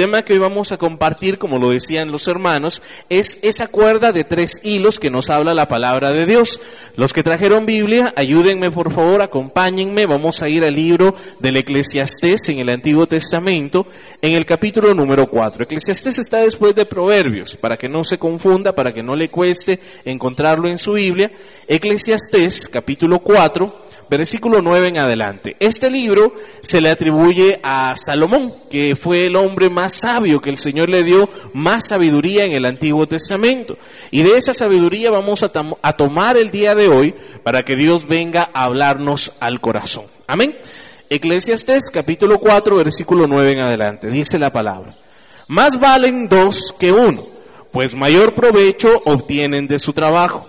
tema que hoy vamos a compartir, como lo decían los hermanos, es esa cuerda de tres hilos que nos habla la palabra de Dios. Los que trajeron Biblia, ayúdenme por favor, acompáñenme. Vamos a ir al libro del Eclesiastés en el Antiguo Testamento, en el capítulo número 4. Eclesiastés está después de Proverbios, para que no se confunda, para que no le cueste encontrarlo en su Biblia. Eclesiastés, capítulo 4 versículo 9 en adelante. Este libro se le atribuye a Salomón, que fue el hombre más sabio, que el Señor le dio más sabiduría en el Antiguo Testamento. Y de esa sabiduría vamos a, tomar el día de hoy para que Dios venga a hablarnos al corazón. Amén. Eclesiastés capítulo 4, versículo 9 en adelante. Dice la palabra. Más valen dos que uno, pues mayor provecho obtienen de su trabajo.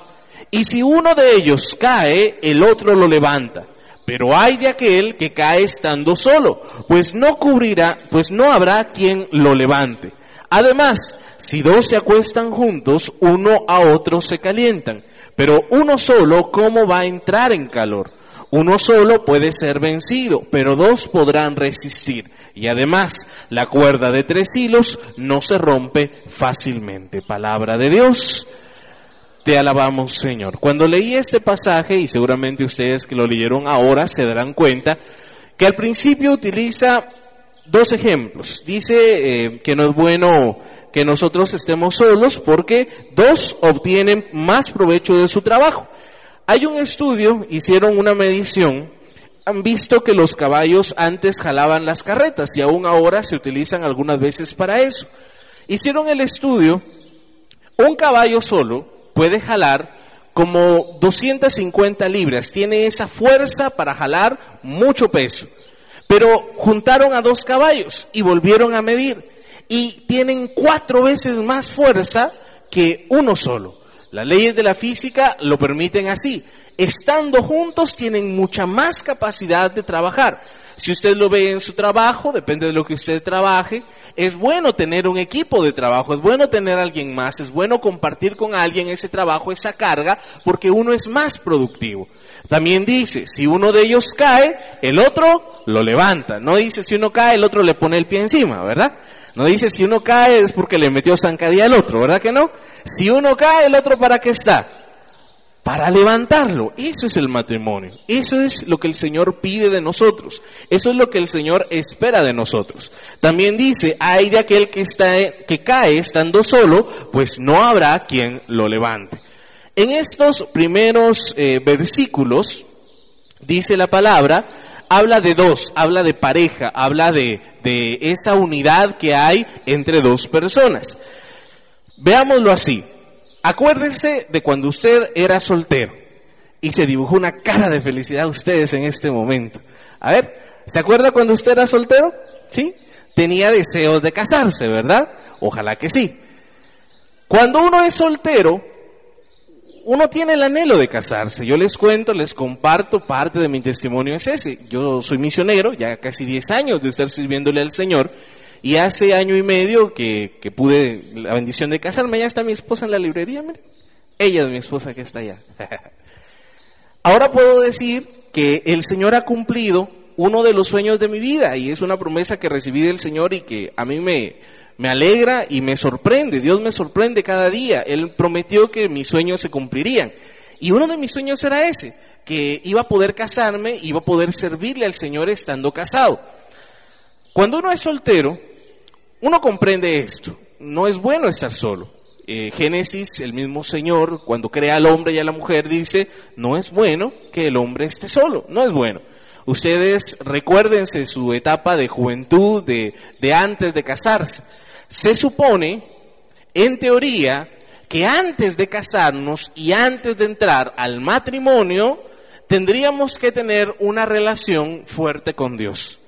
Y si uno de ellos cae, el otro lo levanta. Pero hay de aquel que cae estando solo, pues no cubrirá, pues no habrá quien lo levante. Además, si dos se acuestan juntos, uno a otro se calientan. Pero uno solo, ¿cómo va a entrar en calor? Uno solo puede ser vencido, pero dos podrán resistir. Y además, la cuerda de tres hilos no se rompe fácilmente. Palabra de Dios. Te alabamos, Señor. Cuando leí este pasaje, y seguramente ustedes que lo leyeron ahora se darán cuenta, que al principio utiliza dos ejemplos. Dice eh, que no es bueno que nosotros estemos solos porque dos obtienen más provecho de su trabajo. Hay un estudio, hicieron una medición, han visto que los caballos antes jalaban las carretas y aún ahora se utilizan algunas veces para eso. Hicieron el estudio, un caballo solo puede jalar como 250 libras, tiene esa fuerza para jalar mucho peso. Pero juntaron a dos caballos y volvieron a medir y tienen cuatro veces más fuerza que uno solo. Las leyes de la física lo permiten así. Estando juntos tienen mucha más capacidad de trabajar. Si usted lo ve en su trabajo, depende de lo que usted trabaje, es bueno tener un equipo de trabajo, es bueno tener a alguien más, es bueno compartir con alguien ese trabajo, esa carga, porque uno es más productivo. También dice, si uno de ellos cae, el otro lo levanta. No dice si uno cae, el otro le pone el pie encima, ¿verdad? No dice si uno cae es porque le metió zancadilla al otro, ¿verdad que no? Si uno cae, el otro para qué está? Para levantarlo. Eso es el matrimonio. Eso es lo que el Señor pide de nosotros. Eso es lo que el Señor espera de nosotros. También dice, hay de aquel que, está, que cae estando solo, pues no habrá quien lo levante. En estos primeros eh, versículos, dice la palabra, habla de dos, habla de pareja, habla de, de esa unidad que hay entre dos personas. Veámoslo así. Acuérdense de cuando usted era soltero y se dibujó una cara de felicidad a ustedes en este momento. A ver, ¿se acuerda cuando usted era soltero? ¿Sí? Tenía deseos de casarse, ¿verdad? Ojalá que sí. Cuando uno es soltero, uno tiene el anhelo de casarse. Yo les cuento, les comparto, parte de mi testimonio es ese. Yo soy misionero, ya casi 10 años de estar sirviéndole al Señor. Y hace año y medio que, pude la bendición de casarme, ya está mi esposa en la librería, mire. Ella es mi esposa que está allá. Ahora puedo decir que el Señor ha cumplido uno de los sueños de mi vida y es una promesa que recibí del Señor y que a mí me, me alegra y me sorprende. Dios me sorprende cada día. Él prometió que mis sueños se cumplirían. Y uno de mis sueños era ese, que iba a poder casarme, iba a poder servirle al Señor estando casado. Cuando uno es soltero, uno comprende esto, no es bueno estar solo. Eh, Génesis, el mismo Señor, cuando crea al hombre y a la mujer, dice, no es bueno que el hombre esté solo, no es bueno. Ustedes recuérdense su etapa de juventud, de, de antes de casarse. Se supone, en teoría, que antes de casarnos y antes de entrar al matrimonio, tendríamos que tener una relación fuerte con Dios.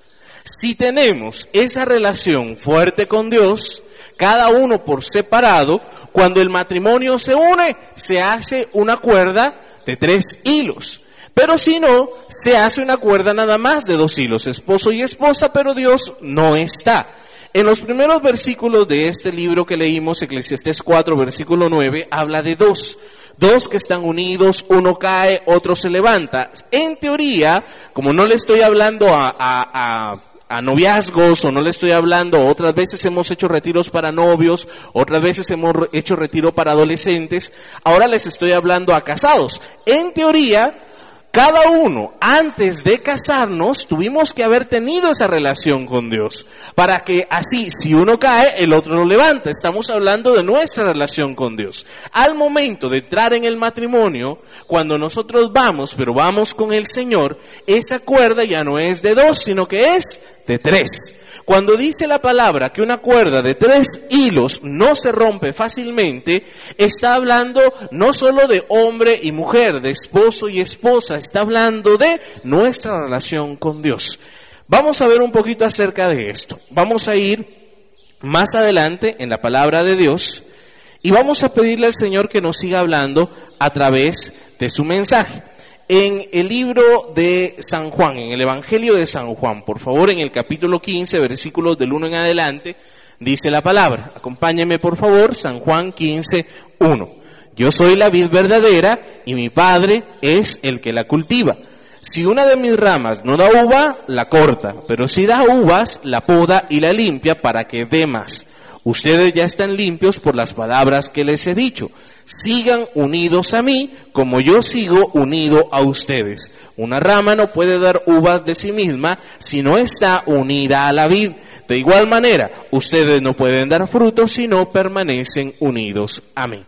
Si tenemos esa relación fuerte con Dios, cada uno por separado, cuando el matrimonio se une, se hace una cuerda de tres hilos. Pero si no, se hace una cuerda nada más de dos hilos, esposo y esposa, pero Dios no está. En los primeros versículos de este libro que leímos, Eclesiastés 4, versículo 9, habla de dos. Dos que están unidos, uno cae, otro se levanta. En teoría, como no le estoy hablando a, a a noviazgos o no le estoy hablando, otras veces hemos hecho retiros para novios, otras veces hemos hecho retiro para adolescentes, ahora les estoy hablando a casados. En teoría, cada uno, antes de casarnos, tuvimos que haber tenido esa relación con Dios. Para que así, si uno cae, el otro lo levanta. Estamos hablando de nuestra relación con Dios. Al momento de entrar en el matrimonio, cuando nosotros vamos, pero vamos con el Señor, esa cuerda ya no es de dos, sino que es de tres. Cuando dice la palabra que una cuerda de tres hilos no se rompe fácilmente, está hablando no solo de hombre y mujer, de esposo y esposa, está hablando de nuestra relación con Dios. Vamos a ver un poquito acerca de esto. Vamos a ir más adelante en la palabra de Dios y vamos a pedirle al Señor que nos siga hablando a través de su mensaje en el libro de San Juan, en el Evangelio de San Juan, por favor, en el capítulo 15, versículos del 1 en adelante, dice la palabra. Acompáñeme, por favor, San Juan 15, 1. Yo soy la vid verdadera y mi Padre es el que la cultiva. Si una de mis ramas no da uva, la corta, pero si da uvas, la poda y la limpia para que dé más. Ustedes ya están limpios por las palabras que les he dicho sigan unidos a mí como yo sigo unido a ustedes. Una rama no puede dar uvas de sí misma si no está unida a la vid. De igual manera, ustedes no pueden dar frutos si no permanecen unidos a mí.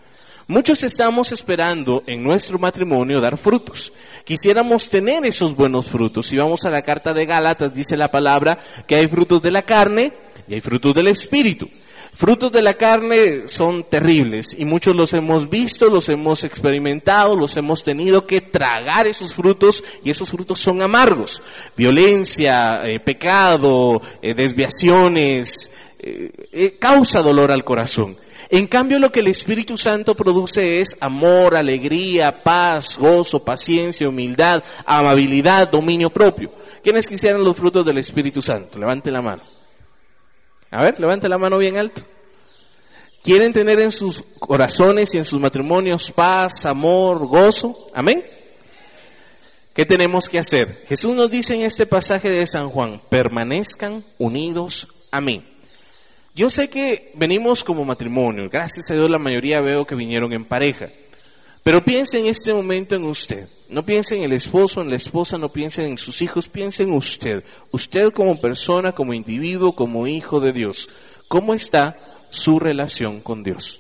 Muchos estamos esperando en nuestro matrimonio dar frutos. Quisiéramos tener esos buenos frutos. Si vamos a la carta de Gálatas, dice la palabra que hay frutos de la carne y hay frutos del espíritu. Frutos de la carne son terribles y muchos los hemos visto, los hemos experimentado, los hemos tenido que tragar esos frutos y esos frutos son amargos. Violencia, eh, pecado, eh, desviaciones, eh, causa dolor al corazón. En cambio, lo que el Espíritu Santo produce es amor, alegría, paz, gozo, paciencia, humildad, amabilidad, dominio propio. ¿Quiénes quisieran los frutos del Espíritu Santo? Levante la mano. A ver, levante la mano bien alto. ¿Quieren tener en sus corazones y en sus matrimonios paz, amor, gozo? Amén. ¿Qué tenemos que hacer? Jesús nos dice en este pasaje de San Juan, permanezcan unidos a mí. Yo sé que venimos como matrimonio, gracias a Dios la mayoría veo que vinieron en pareja, pero piense en este momento en usted. No piense en el esposo, en la esposa, no piense en sus hijos, piense en usted. Usted como persona, como individuo, como hijo de Dios. ¿Cómo está su relación con Dios?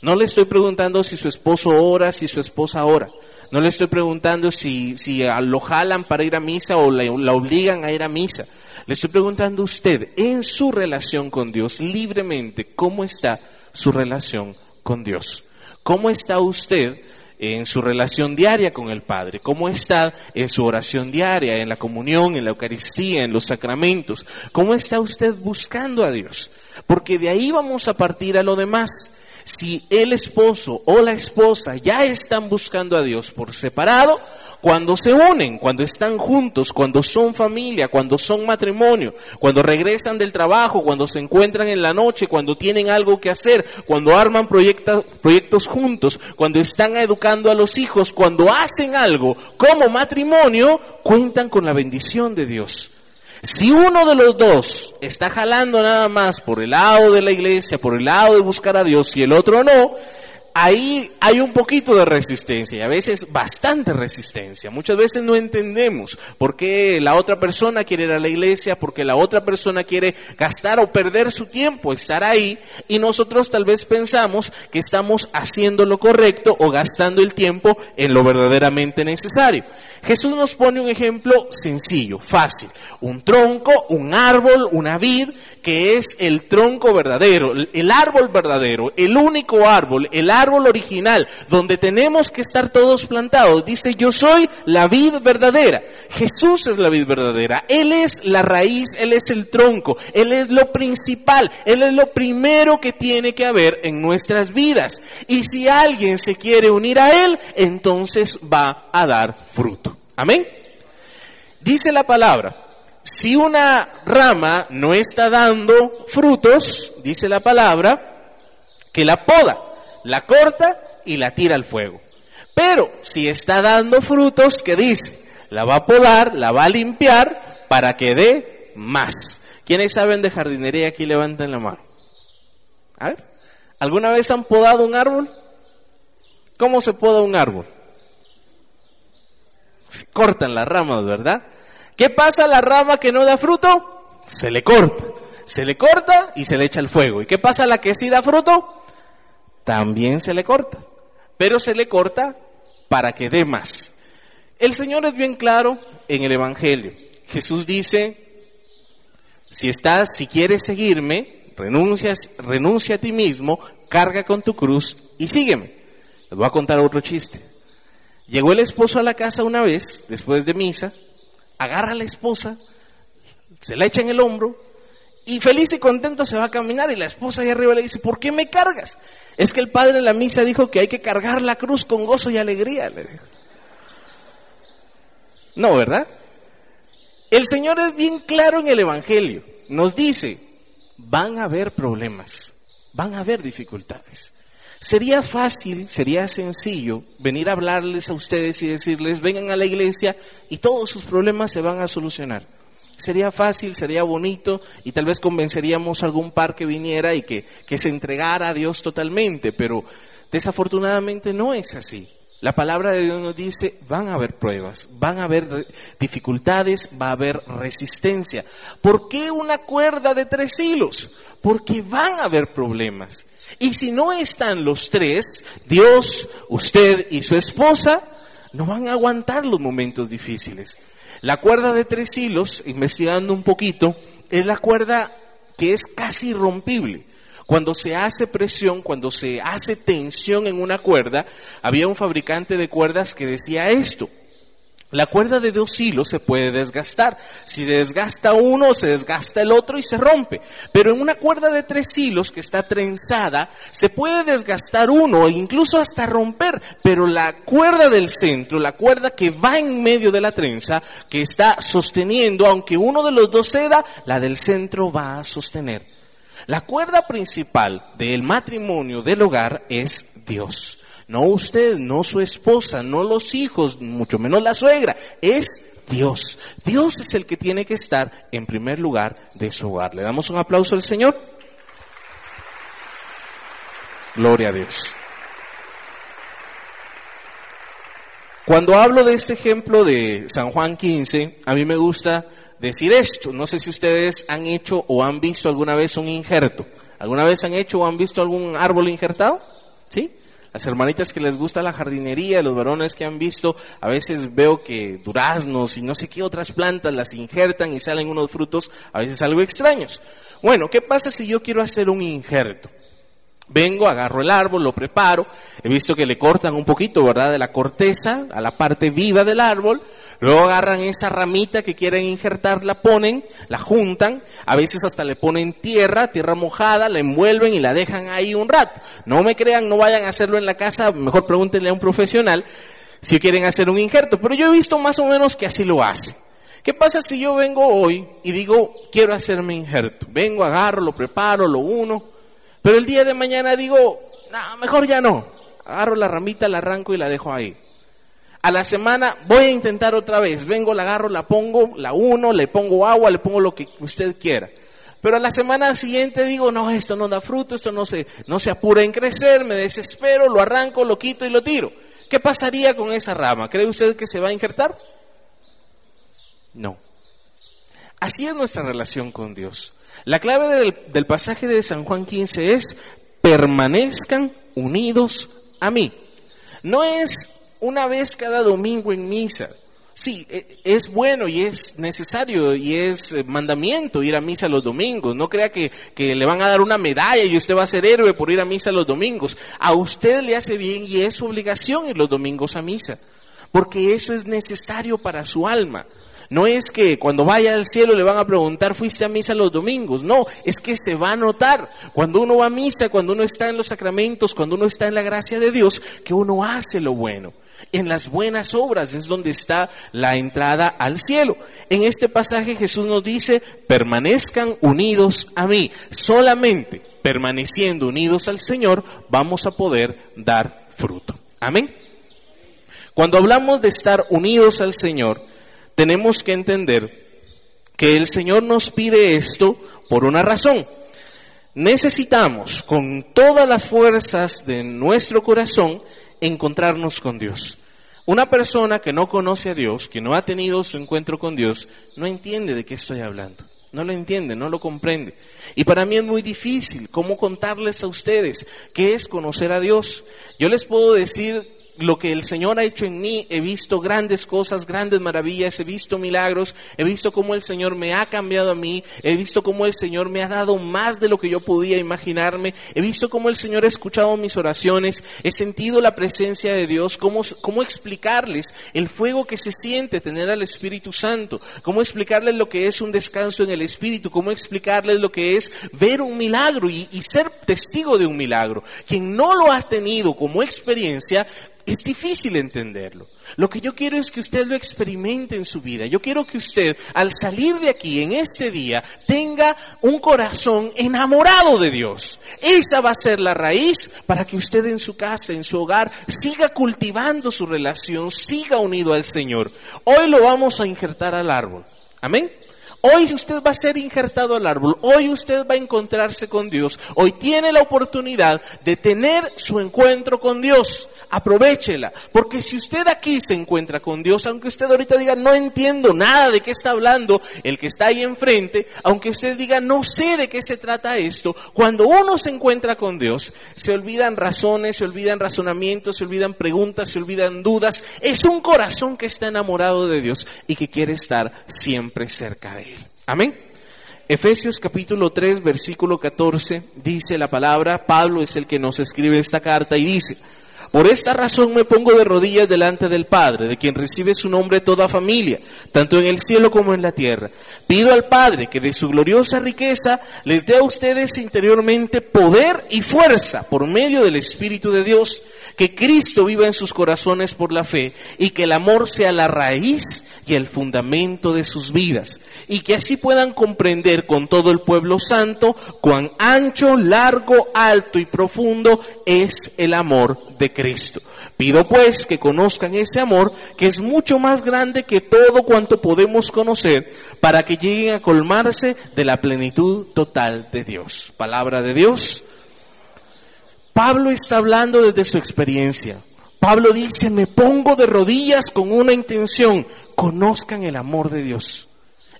No le estoy preguntando si su esposo ora, si su esposa ora. No le estoy preguntando si, si lo jalan para ir a misa o la, la obligan a ir a misa. Le estoy preguntando a usted, en su relación con Dios, libremente, ¿cómo está su relación con Dios? ¿Cómo está usted en su relación diaria con el Padre, cómo está en su oración diaria, en la comunión, en la Eucaristía, en los sacramentos, cómo está usted buscando a Dios, porque de ahí vamos a partir a lo demás. Si el esposo o la esposa ya están buscando a Dios por separado, cuando se unen, cuando están juntos, cuando son familia, cuando son matrimonio, cuando regresan del trabajo, cuando se encuentran en la noche, cuando tienen algo que hacer, cuando arman proyectos juntos, cuando están educando a los hijos, cuando hacen algo como matrimonio, cuentan con la bendición de Dios. Si uno de los dos está jalando nada más por el lado de la iglesia, por el lado de buscar a Dios y el otro no, ahí hay un poquito de resistencia y a veces bastante resistencia. Muchas veces no entendemos por qué la otra persona quiere ir a la iglesia, porque la otra persona quiere gastar o perder su tiempo, estar ahí, y nosotros tal vez pensamos que estamos haciendo lo correcto o gastando el tiempo en lo verdaderamente necesario. Jesús nos pone un ejemplo sencillo, fácil. Un tronco, un árbol, una vid, que es el tronco verdadero, el árbol verdadero, el único árbol, el árbol original, donde tenemos que estar todos plantados. Dice, yo soy la vid verdadera. Jesús es la vid verdadera. Él es la raíz, Él es el tronco, Él es lo principal, Él es lo primero que tiene que haber en nuestras vidas. Y si alguien se quiere unir a Él, entonces va a dar fruto. Amén. Dice la palabra, si una rama no está dando frutos, dice la palabra, que la poda, la corta y la tira al fuego. Pero si está dando frutos, ¿qué dice? La va a podar, la va a limpiar para que dé más. ¿Quiénes saben de jardinería aquí levanten la mano? ¿alguna vez han podado un árbol? ¿Cómo se poda un árbol? Cortan las ramas, ¿verdad? ¿Qué pasa a la rama que no da fruto? Se le corta. Se le corta y se le echa el fuego. ¿Y qué pasa a la que sí da fruto? También se le corta. Pero se le corta para que dé más. El Señor es bien claro en el Evangelio. Jesús dice, si estás, si quieres seguirme, renuncias, renuncia a ti mismo, carga con tu cruz y sígueme. Les voy a contar otro chiste. Llegó el esposo a la casa una vez, después de misa, agarra a la esposa, se la echa en el hombro y feliz y contento se va a caminar y la esposa ahí arriba le dice, ¿por qué me cargas? Es que el padre en la misa dijo que hay que cargar la cruz con gozo y alegría, le dijo. No, ¿verdad? El Señor es bien claro en el Evangelio. Nos dice, van a haber problemas, van a haber dificultades. Sería fácil, sería sencillo venir a hablarles a ustedes y decirles, vengan a la iglesia y todos sus problemas se van a solucionar. Sería fácil, sería bonito y tal vez convenceríamos a algún par que viniera y que, que se entregara a Dios totalmente, pero desafortunadamente no es así. La palabra de Dios nos dice, van a haber pruebas, van a haber dificultades, va a haber resistencia. ¿Por qué una cuerda de tres hilos? Porque van a haber problemas. Y si no están los tres, Dios, usted y su esposa, no van a aguantar los momentos difíciles. La cuerda de tres hilos, investigando un poquito, es la cuerda que es casi irrompible. Cuando se hace presión, cuando se hace tensión en una cuerda, había un fabricante de cuerdas que decía esto. La cuerda de dos hilos se puede desgastar. Si desgasta uno, se desgasta el otro y se rompe. Pero en una cuerda de tres hilos que está trenzada, se puede desgastar uno e incluso hasta romper. Pero la cuerda del centro, la cuerda que va en medio de la trenza, que está sosteniendo, aunque uno de los dos ceda, la del centro va a sostener. La cuerda principal del matrimonio, del hogar, es Dios. No usted, no su esposa, no los hijos, mucho menos la suegra, es Dios. Dios es el que tiene que estar en primer lugar de su hogar. ¿Le damos un aplauso al Señor? Gloria a Dios. Cuando hablo de este ejemplo de San Juan 15, a mí me gusta decir esto. No sé si ustedes han hecho o han visto alguna vez un injerto. ¿Alguna vez han hecho o han visto algún árbol injertado? ¿Sí? Las hermanitas que les gusta la jardinería, los varones que han visto, a veces veo que duraznos y no sé qué otras plantas las injertan y salen unos frutos a veces algo extraños. Bueno, ¿qué pasa si yo quiero hacer un injerto? Vengo, agarro el árbol, lo preparo, he visto que le cortan un poquito, ¿verdad?, de la corteza a la parte viva del árbol, luego agarran esa ramita que quieren injertar, la ponen, la juntan, a veces hasta le ponen tierra, tierra mojada, la envuelven y la dejan ahí un rato. No me crean, no vayan a hacerlo en la casa, mejor pregúntenle a un profesional si quieren hacer un injerto, pero yo he visto más o menos que así lo hacen. ¿Qué pasa si yo vengo hoy y digo, quiero hacer mi injerto? Vengo, agarro, lo preparo, lo uno, pero el día de mañana digo, no, mejor ya no. Agarro la ramita, la arranco y la dejo ahí. A la semana voy a intentar otra vez. Vengo, la agarro, la pongo, la uno, le pongo agua, le pongo lo que usted quiera. Pero a la semana siguiente digo, no, esto no da fruto, esto no se, no se apura en crecer, me desespero, lo arranco, lo quito y lo tiro. ¿Qué pasaría con esa rama? ¿Cree usted que se va a injertar? No. Así es nuestra relación con Dios. La clave del, pasaje de San Juan 15 es permanezcan unidos a mí. No es una vez cada domingo en misa. Sí, e, es bueno y es necesario y es eh, mandamiento ir a misa los domingos. No crea que, que, le van a dar una medalla y usted va a ser héroe por ir a misa los domingos. A usted le hace bien y es su obligación ir los domingos a misa. Porque eso es necesario para su alma. No es que cuando vaya al cielo le van a preguntar, ¿fuiste a misa los domingos? No, es que se va a notar cuando uno va a misa, cuando uno está en los sacramentos, cuando uno está en la gracia de Dios, que uno hace lo bueno. En las buenas obras es donde está la entrada al cielo. En este pasaje Jesús nos dice, permanezcan unidos a mí. Solamente permaneciendo unidos al Señor vamos a poder dar fruto. Amén. Cuando hablamos de estar unidos al Señor, tenemos que entender que el Señor nos pide esto por una razón. Necesitamos con todas las fuerzas de nuestro corazón encontrarnos con Dios. Una persona que no conoce a Dios, que no ha tenido su encuentro con Dios, no entiende de qué estoy hablando. No lo entiende, no lo comprende. Y para mí es muy difícil cómo contarles a ustedes qué es conocer a Dios. Yo les puedo decir lo que el Señor ha hecho en mí, he visto grandes cosas, grandes maravillas, he visto milagros, he visto cómo el Señor me ha cambiado a mí, he visto cómo el Señor me ha dado más de lo que yo podía imaginarme, he visto cómo el Señor ha escuchado mis oraciones, he sentido la presencia de Dios, cómo, cómo explicarles el fuego que se siente tener al Espíritu Santo, cómo explicarles lo que es un descanso en el Espíritu, cómo explicarles lo que es ver un milagro y, y ser testigo de un milagro. Quien no lo ha tenido como experiencia, es difícil entenderlo. Lo que yo quiero es que usted lo experimente en su vida. Yo quiero que usted, al salir de aquí en este día, tenga un corazón enamorado de Dios. Esa va a ser la raíz para que usted en su casa, en su hogar, siga cultivando su relación, siga unido al Señor. Hoy lo vamos a injertar al árbol. Amén. Hoy usted va a ser injertado al árbol, hoy usted va a encontrarse con Dios, hoy tiene la oportunidad de tener su encuentro con Dios. Aprovechela, porque si usted aquí se encuentra con Dios, aunque usted ahorita diga no entiendo nada de qué está hablando el que está ahí enfrente, aunque usted diga no sé de qué se trata esto, cuando uno se encuentra con Dios, se olvidan razones, se olvidan razonamientos, se olvidan preguntas, se olvidan dudas. Es un corazón que está enamorado de Dios y que quiere estar siempre cerca de Él. Amén. Efesios capítulo 3, versículo 14, dice la palabra, Pablo es el que nos escribe esta carta y dice, por esta razón me pongo de rodillas delante del Padre, de quien recibe su nombre toda familia, tanto en el cielo como en la tierra. Pido al Padre que de su gloriosa riqueza les dé a ustedes interiormente poder y fuerza por medio del Espíritu de Dios, que Cristo viva en sus corazones por la fe y que el amor sea la raíz y el fundamento de sus vidas, y que así puedan comprender con todo el pueblo santo cuán ancho, largo, alto y profundo es el amor de Cristo. Pido pues que conozcan ese amor que es mucho más grande que todo cuanto podemos conocer para que lleguen a colmarse de la plenitud total de Dios. Palabra de Dios. Pablo está hablando desde su experiencia. Pablo dice, me pongo de rodillas con una intención, conozcan el amor de Dios.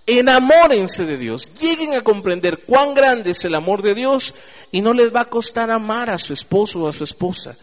Enamórense de Dios, lleguen a comprender cuán grande es el amor de Dios y no les va a costar amar a su esposo o a su esposa.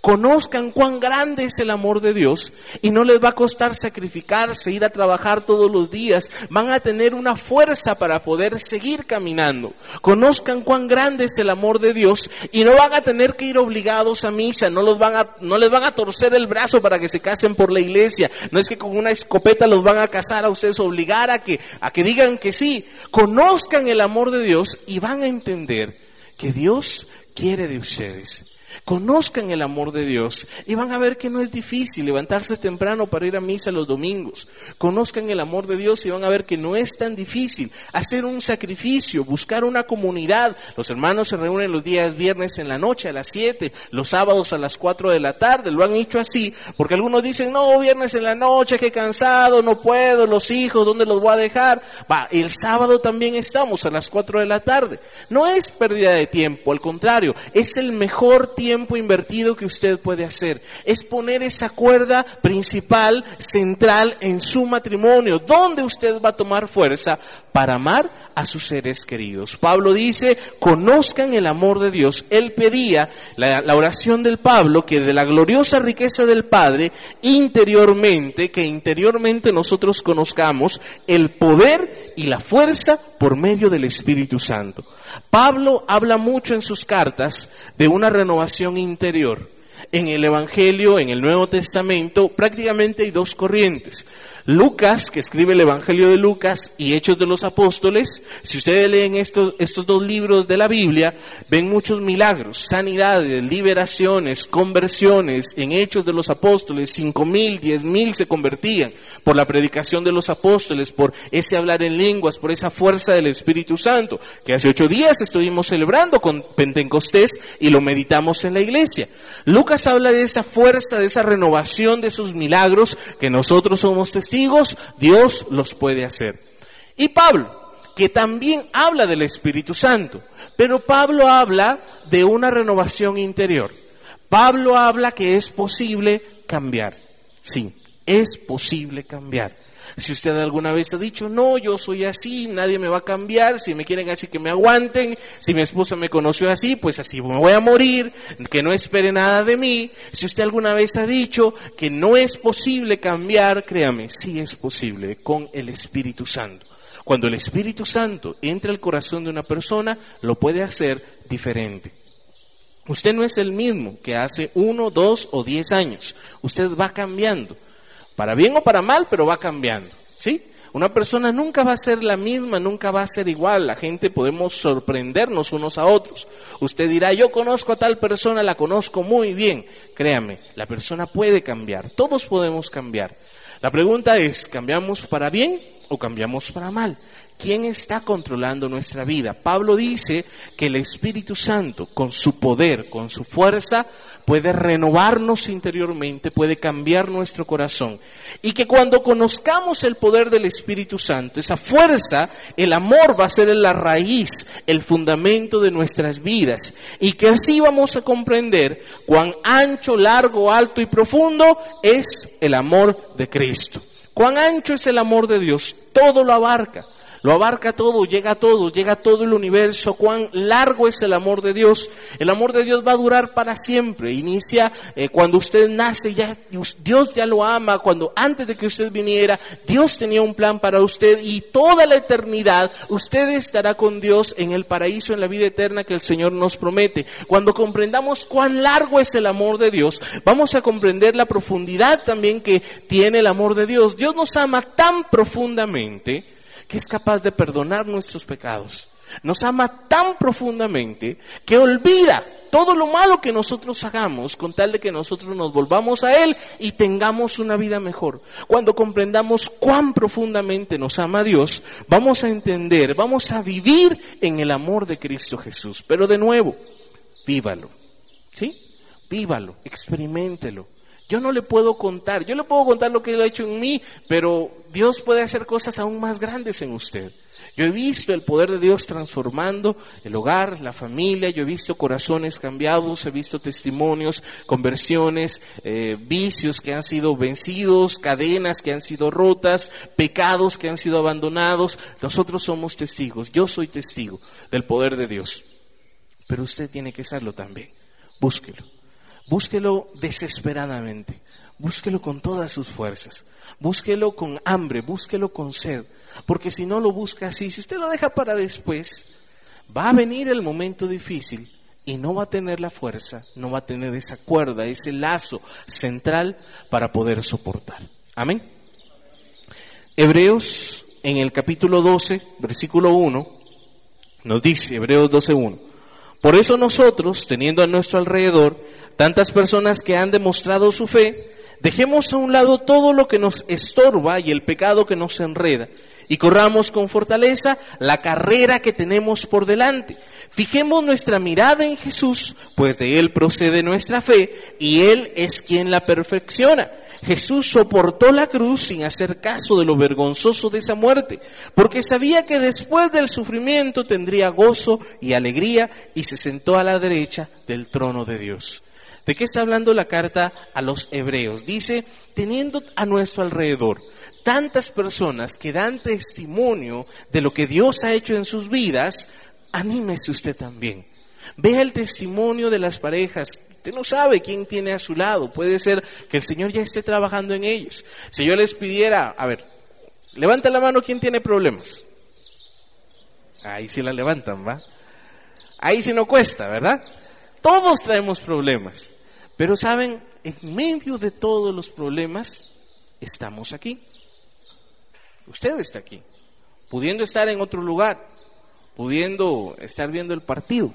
Conozcan cuán grande es el amor de Dios y no les va a costar sacrificarse, ir a trabajar todos los días. Van a tener una fuerza para poder seguir caminando. Conozcan cuán grande es el amor de Dios y no van a tener que ir obligados a misa. No, los van a, no les van a torcer el brazo para que se casen por la iglesia. No es que con una escopeta los van a casar a ustedes, obligar a que, a que digan que sí. Conozcan el amor de Dios y van a entender que Dios quiere de ustedes Conozcan el amor de Dios y van a ver que no es difícil levantarse temprano para ir a misa los domingos. Conozcan el amor de Dios y van a ver que no es tan difícil hacer un sacrificio, buscar una comunidad. Los hermanos se reúnen los días viernes en la noche a las 7, los sábados a las 4 de la tarde. Lo han hecho así porque algunos dicen, no, viernes en la noche, qué cansado, no puedo, los hijos, ¿dónde los voy a dejar? Va, el sábado también estamos a las 4 de la tarde. No es pérdida de tiempo, al contrario, es el mejor tiempo tiempo invertido que usted puede hacer. Es poner esa cuerda principal, central en su matrimonio, donde usted va a tomar fuerza para amar a sus seres queridos. Pablo dice, conozcan el amor de Dios. Él pedía la, la, oración del Pablo que de la gloriosa riqueza del Padre, interiormente, que interiormente nosotros conozcamos el poder y la fuerza por medio del Espíritu Santo. Pablo habla mucho en sus cartas de una renovación interior. En el Evangelio, en el Nuevo Testamento, prácticamente hay dos corrientes. Lucas, que escribe el Evangelio de Lucas y Hechos de los Apóstoles, si ustedes leen estos, estos dos libros de la Biblia, ven muchos milagros, sanidades, liberaciones, conversiones. En Hechos de los Apóstoles, cinco mil, diez mil se convertían por la predicación de los apóstoles, por ese hablar en lenguas, por esa fuerza del Espíritu Santo, que hace ocho días estuvimos celebrando con Pentecostés y lo meditamos en la iglesia. Lucas habla de esa fuerza, de esa renovación, de esos milagros que nosotros somos testigos Dios los puede hacer. Y Pablo, que también habla del Espíritu Santo, pero Pablo habla de una renovación interior. Pablo habla que es posible cambiar. Sí, es posible cambiar. Si usted alguna vez ha dicho, no, yo soy así, nadie me va a cambiar, si me quieren así que me aguanten, si mi esposa me conoció así, pues así me voy a morir, que no espere nada de mí. Si usted alguna vez ha dicho que no es posible cambiar, créame, sí es posible con el Espíritu Santo. Cuando el Espíritu Santo entra al corazón de una persona, lo puede hacer diferente. Usted no es el mismo que hace uno, dos o diez años. Usted va cambiando. Para bien o para mal, pero va cambiando. ¿Sí? Una persona nunca va a ser la misma, nunca va a ser igual. La gente podemos sorprendernos unos a otros. Usted dirá, yo conozco a tal persona, la conozco muy bien. Créame, la persona puede cambiar. Todos podemos cambiar. La pregunta es, ¿cambiamos para bien o cambiamos para mal? ¿Quién está controlando nuestra vida? Pablo dice que el Espíritu Santo, con su poder, con su fuerza, puede renovarnos interiormente, puede cambiar nuestro corazón. Y que cuando conozcamos el poder del Espíritu Santo, esa fuerza, el amor va a ser la raíz, el fundamento de nuestras vidas. Y que así vamos a comprender cuán ancho, largo, alto y profundo es el amor de Cristo. Cuán ancho es el amor de Dios, todo lo abarca. Lo abarca todo, llega a todo, llega a todo el universo. Cuán largo es el amor de Dios. El amor de Dios va a durar para siempre. Inicia eh, cuando usted nace, ya Dios ya lo ama. Cuando antes de que usted viniera, Dios tenía un plan para usted y toda la eternidad usted estará con Dios en el paraíso, en la vida eterna que el Señor nos promete. Cuando comprendamos cuán largo es el amor de Dios, vamos a comprender la profundidad también que tiene el amor de Dios. Dios nos ama tan profundamente que es capaz de perdonar nuestros pecados. Nos ama tan profundamente que olvida todo lo malo que nosotros hagamos con tal de que nosotros nos volvamos a Él y tengamos una vida mejor. Cuando comprendamos cuán profundamente nos ama Dios, vamos a entender, vamos a vivir en el amor de Cristo Jesús. Pero de nuevo, vívalo. ¿Sí? Vívalo, experimentelo. Yo no le puedo contar, yo le puedo contar lo que Él ha hecho en mí, pero Dios puede hacer cosas aún más grandes en usted. Yo he visto el poder de Dios transformando el hogar, la familia, yo he visto corazones cambiados, he visto testimonios, conversiones, eh, vicios que han sido vencidos, cadenas que han sido rotas, pecados que han sido abandonados. Nosotros somos testigos, yo soy testigo del poder de Dios. Pero usted tiene que serlo también. Búsquelo. Búsquelo desesperadamente, búsquelo con todas sus fuerzas, búsquelo con hambre, búsquelo con sed, porque si no lo busca así, si usted lo deja para después, va a venir el momento difícil y no va a tener la fuerza, no va a tener esa cuerda, ese lazo central para poder soportar. Amén. Hebreos en el capítulo 12, versículo 1, nos dice, Hebreos 12.1, por eso nosotros, teniendo a nuestro alrededor tantas personas que han demostrado su fe, dejemos a un lado todo lo que nos estorba y el pecado que nos enreda y corramos con fortaleza la carrera que tenemos por delante. Fijemos nuestra mirada en Jesús, pues de Él procede nuestra fe y Él es quien la perfecciona. Jesús soportó la cruz sin hacer caso de lo vergonzoso de esa muerte, porque sabía que después del sufrimiento tendría gozo y alegría y se sentó a la derecha del trono de Dios. ¿De qué está hablando la carta a los hebreos? Dice, teniendo a nuestro alrededor tantas personas que dan testimonio de lo que Dios ha hecho en sus vidas, anímese usted también. Vea el testimonio de las parejas. Usted no sabe quién tiene a su lado. Puede ser que el Señor ya esté trabajando en ellos. Si yo les pidiera, a ver, levanta la mano quién tiene problemas. Ahí sí la levantan, ¿va? Ahí sí no cuesta, ¿verdad? Todos traemos problemas. Pero saben, en medio de todos los problemas, estamos aquí. Usted está aquí, pudiendo estar en otro lugar, pudiendo estar viendo el partido,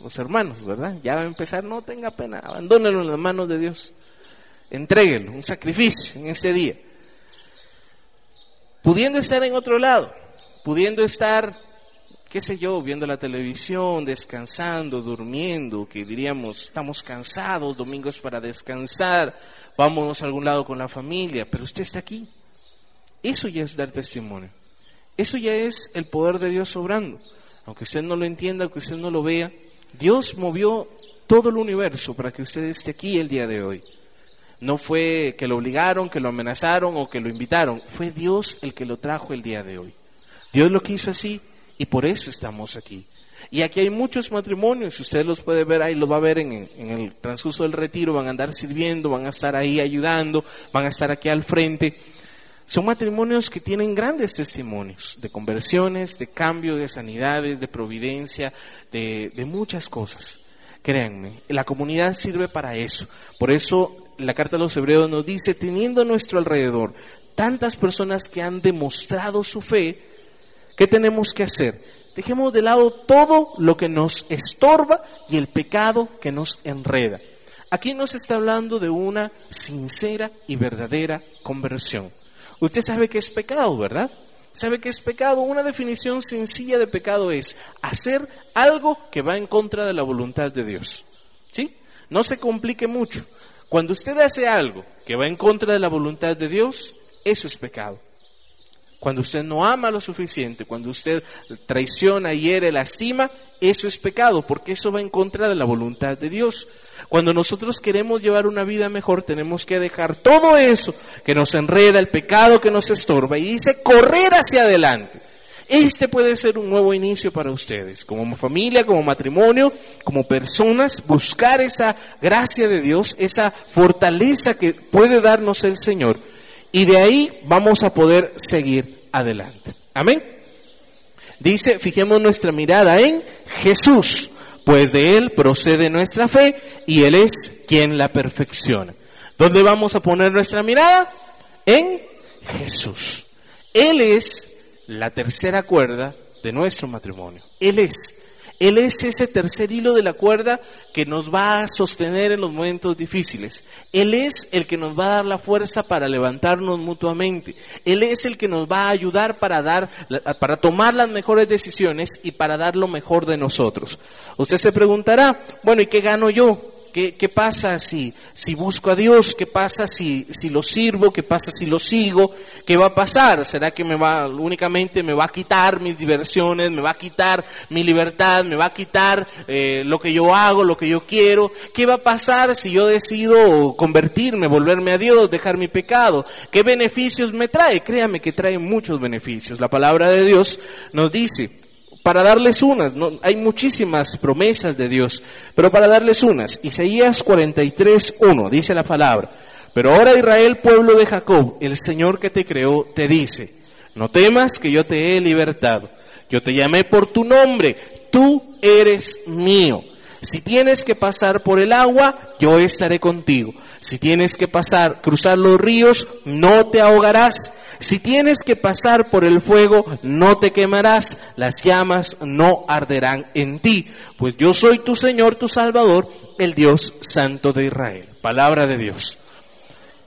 los hermanos, ¿verdad? Ya va a empezar, no tenga pena, abandónelo en las manos de Dios. Entréguelo, un sacrificio en ese día. Pudiendo estar en otro lado, pudiendo estar, qué sé yo, viendo la televisión, descansando, durmiendo, que diríamos, estamos cansados, domingos para descansar, vámonos a algún lado con la familia, pero usted está aquí. Eso ya es dar testimonio. Eso ya es el poder de Dios obrando. Aunque usted no lo entienda, aunque usted no lo vea, Dios movió todo el universo para que usted esté aquí el día de hoy. No fue que lo obligaron, que lo amenazaron o que lo invitaron. Fue Dios el que lo trajo el día de hoy. Dios lo quiso así y por eso estamos aquí. Y aquí hay muchos matrimonios, usted los puede ver ahí, lo va a ver en, en, el transcurso del retiro, van a andar sirviendo, van a estar ahí ayudando, van a estar aquí al frente. Son matrimonios que tienen grandes testimonios de conversiones, de cambio, de sanidades, de providencia, de, de muchas cosas. Créanme, la comunidad sirve para eso. Por eso la carta a los hebreos nos dice, teniendo a nuestro alrededor tantas personas que han demostrado su fe, ¿qué tenemos que hacer? Dejemos de lado todo lo que nos estorba y el pecado que nos enreda. Aquí nos está hablando de una sincera y verdadera conversión. Usted sabe que es pecado, ¿verdad? ¿Sabe que es pecado? Una definición sencilla de pecado es hacer algo que va en contra de la voluntad de Dios. ¿Sí? No se complique mucho. Cuando usted hace algo que va en contra de la voluntad de Dios, eso es pecado. Cuando usted no ama lo suficiente, cuando usted traiciona, hiere, lastima, eso es pecado, porque eso va en contra de la voluntad de Dios. Cuando nosotros queremos llevar una vida mejor, tenemos que dejar todo eso que nos enreda, el pecado que nos estorba, y dice correr hacia adelante. Este puede ser un nuevo inicio para ustedes, como familia, como matrimonio, como personas, buscar esa gracia de Dios, esa fortaleza que puede darnos el Señor. Y de ahí vamos a poder seguir adelante. Amén. Dice, fijemos nuestra mirada en Jesús, pues de Él procede nuestra fe y Él es quien la perfecciona. ¿Dónde vamos a poner nuestra mirada? En Jesús. Él es la tercera cuerda de nuestro matrimonio. Él es. Él es ese tercer hilo de la cuerda que nos va a sostener en los momentos difíciles. Él es el que nos va a dar la fuerza para levantarnos mutuamente. Él es el que nos va a ayudar para dar, para tomar las mejores decisiones y para dar lo mejor de nosotros. Usted se preguntará, bueno, ¿y qué gano yo? ¿Qué, pasa si, si busco a Dios? ¿Qué pasa si, si lo sirvo? ¿Qué pasa si lo sigo? ¿Qué va a pasar? ¿Será que me va, únicamente me va a quitar mis diversiones, me va a quitar mi libertad, me va a quitar eh, lo que yo hago, lo que yo quiero? ¿Qué va a pasar si yo decido convertirme, volverme a Dios, dejar mi pecado? ¿Qué beneficios me trae? Créame que trae muchos beneficios. La palabra de Dios nos dice, para darles unas, no, hay muchísimas promesas de Dios, pero para darles unas, Isaías 43, 1, dice la palabra, pero ahora Israel, pueblo de Jacob, el Señor que te creó, te dice, no temas que yo te he libertado, yo te llamé por tu nombre, tú eres mío. Si tienes que pasar por el agua, yo estaré contigo. Si tienes que pasar, cruzar los ríos, no te ahogarás. Si tienes que pasar por el fuego, no te quemarás, las llamas no arderán en ti, pues yo soy tu Señor, tu Salvador, el Dios Santo de Israel. Palabra de Dios.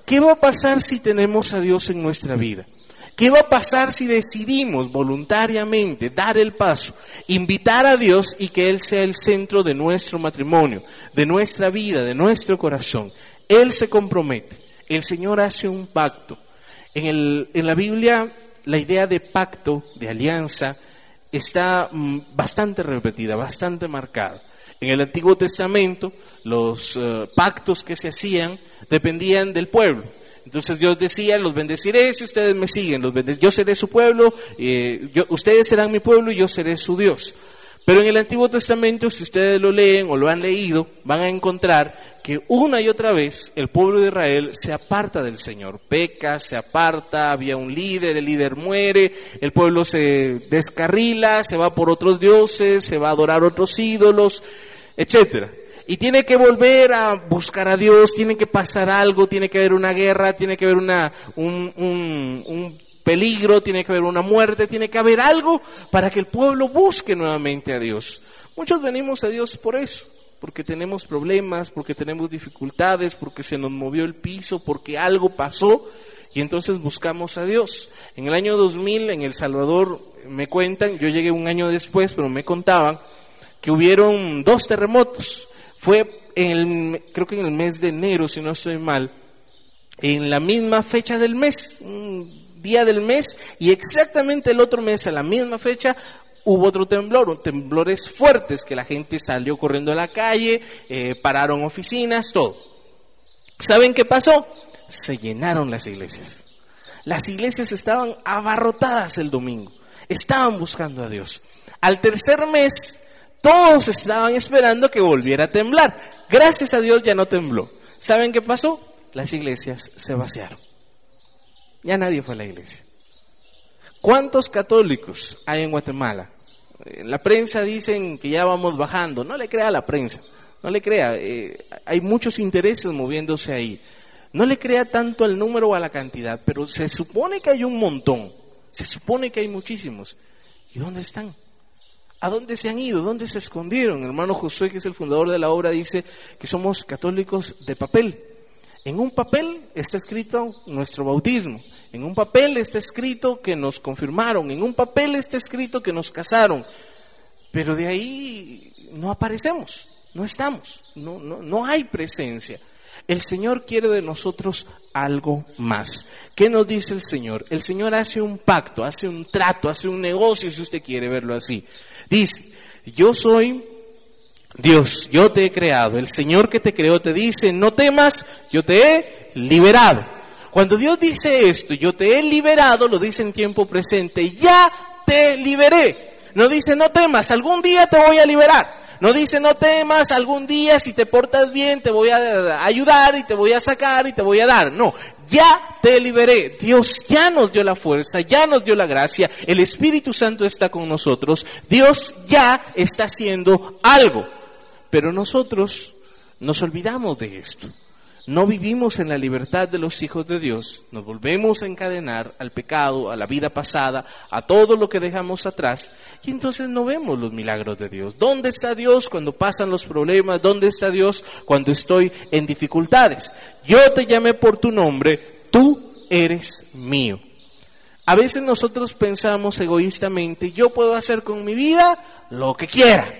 ¿Qué va a pasar si tenemos a Dios en nuestra vida? ¿Qué va a pasar si decidimos voluntariamente dar el paso, invitar a Dios y que Él sea el centro de nuestro matrimonio, de nuestra vida, de nuestro corazón? Él se compromete, el Señor hace un pacto en, el, en la Biblia la idea de pacto, de alianza, está mm, bastante repetida, bastante marcada. En el Antiguo Testamento los eh, pactos que se hacían dependían del pueblo. Entonces Dios decía, los bendeciré si ustedes me siguen, los yo seré su pueblo, eh, ustedes serán mi pueblo y yo seré su Dios. Pero en el Antiguo Testamento, si ustedes lo leen o lo han leído, van a encontrar que una y otra vez el pueblo de Israel se aparta del Señor, peca, se aparta, había un líder, el líder muere, el pueblo se descarrila, se va por otros dioses, se va a adorar otros ídolos, etcétera. Y tiene que volver a buscar a Dios, tiene que pasar algo, tiene que haber una guerra, tiene que haber una, un, un, un peligro, tiene que haber una muerte, tiene que haber algo para que el pueblo busque nuevamente a Dios. Muchos venimos a Dios por eso, porque tenemos problemas, porque tenemos dificultades, porque se nos movió el piso, porque algo pasó y entonces buscamos a Dios. En el año 2000 en El Salvador me cuentan, yo llegué un año después, pero me contaban que hubieron dos terremotos. Fue en el, creo que en el mes de enero, si no estoy mal, en la misma fecha del mes, día del mes y exactamente el otro mes, a la misma fecha, hubo otro temblor, temblores fuertes que la gente salió corriendo a la calle, eh, pararon oficinas, todo. ¿Saben qué pasó? Se llenaron las iglesias. Las iglesias estaban abarrotadas el domingo, estaban buscando a Dios. Al tercer mes, todos estaban esperando que volviera a temblar. Gracias a Dios ya no tembló. ¿Saben qué pasó? Las iglesias se vaciaron. Ya nadie fue a la iglesia. ¿Cuántos católicos hay en Guatemala? En la prensa dicen que ya vamos bajando. No le crea a la prensa. No le crea. Eh, hay muchos intereses moviéndose ahí. No le crea tanto al número o a la cantidad, pero se supone que hay un montón. Se supone que hay muchísimos. ¿Y dónde están? ¿A dónde se han ido? ¿Dónde se escondieron? El hermano Josué, que es el fundador de la obra, dice que somos católicos de papel. En un papel está escrito nuestro bautismo. En un papel está escrito que nos confirmaron. En un papel está escrito que nos casaron. Pero de ahí no aparecemos, no estamos, no, no, no hay presencia. El Señor quiere de nosotros algo más. ¿Qué nos dice el Señor? El Señor hace un pacto, hace un trato, hace un negocio, si usted quiere verlo así. Dice, yo soy Dios, yo te he creado. El Señor que te creó te dice, no temas, yo te he liberado. Cuando Dios dice esto, yo te he liberado, lo dice en tiempo presente, ya te liberé. No dice, no temas, algún día te voy a liberar. No dice, no temas, algún día si te portas bien te voy a ayudar y te voy a sacar y te voy a dar. No, ya te liberé. Dios ya nos dio la fuerza, ya nos dio la gracia. El Espíritu Santo está con nosotros. Dios ya está haciendo algo. Pero nosotros nos olvidamos de esto no vivimos en la libertad de los hijos de Dios, nos volvemos a encadenar al pecado, a la vida pasada, a todo lo que dejamos atrás, y entonces no vemos los milagros de Dios. ¿Dónde está Dios cuando pasan los problemas? ¿Dónde está Dios cuando estoy en dificultades? Yo te llamé por tu nombre, tú eres mío. A veces nosotros pensamos egoístamente, yo puedo hacer con mi vida lo que quiera.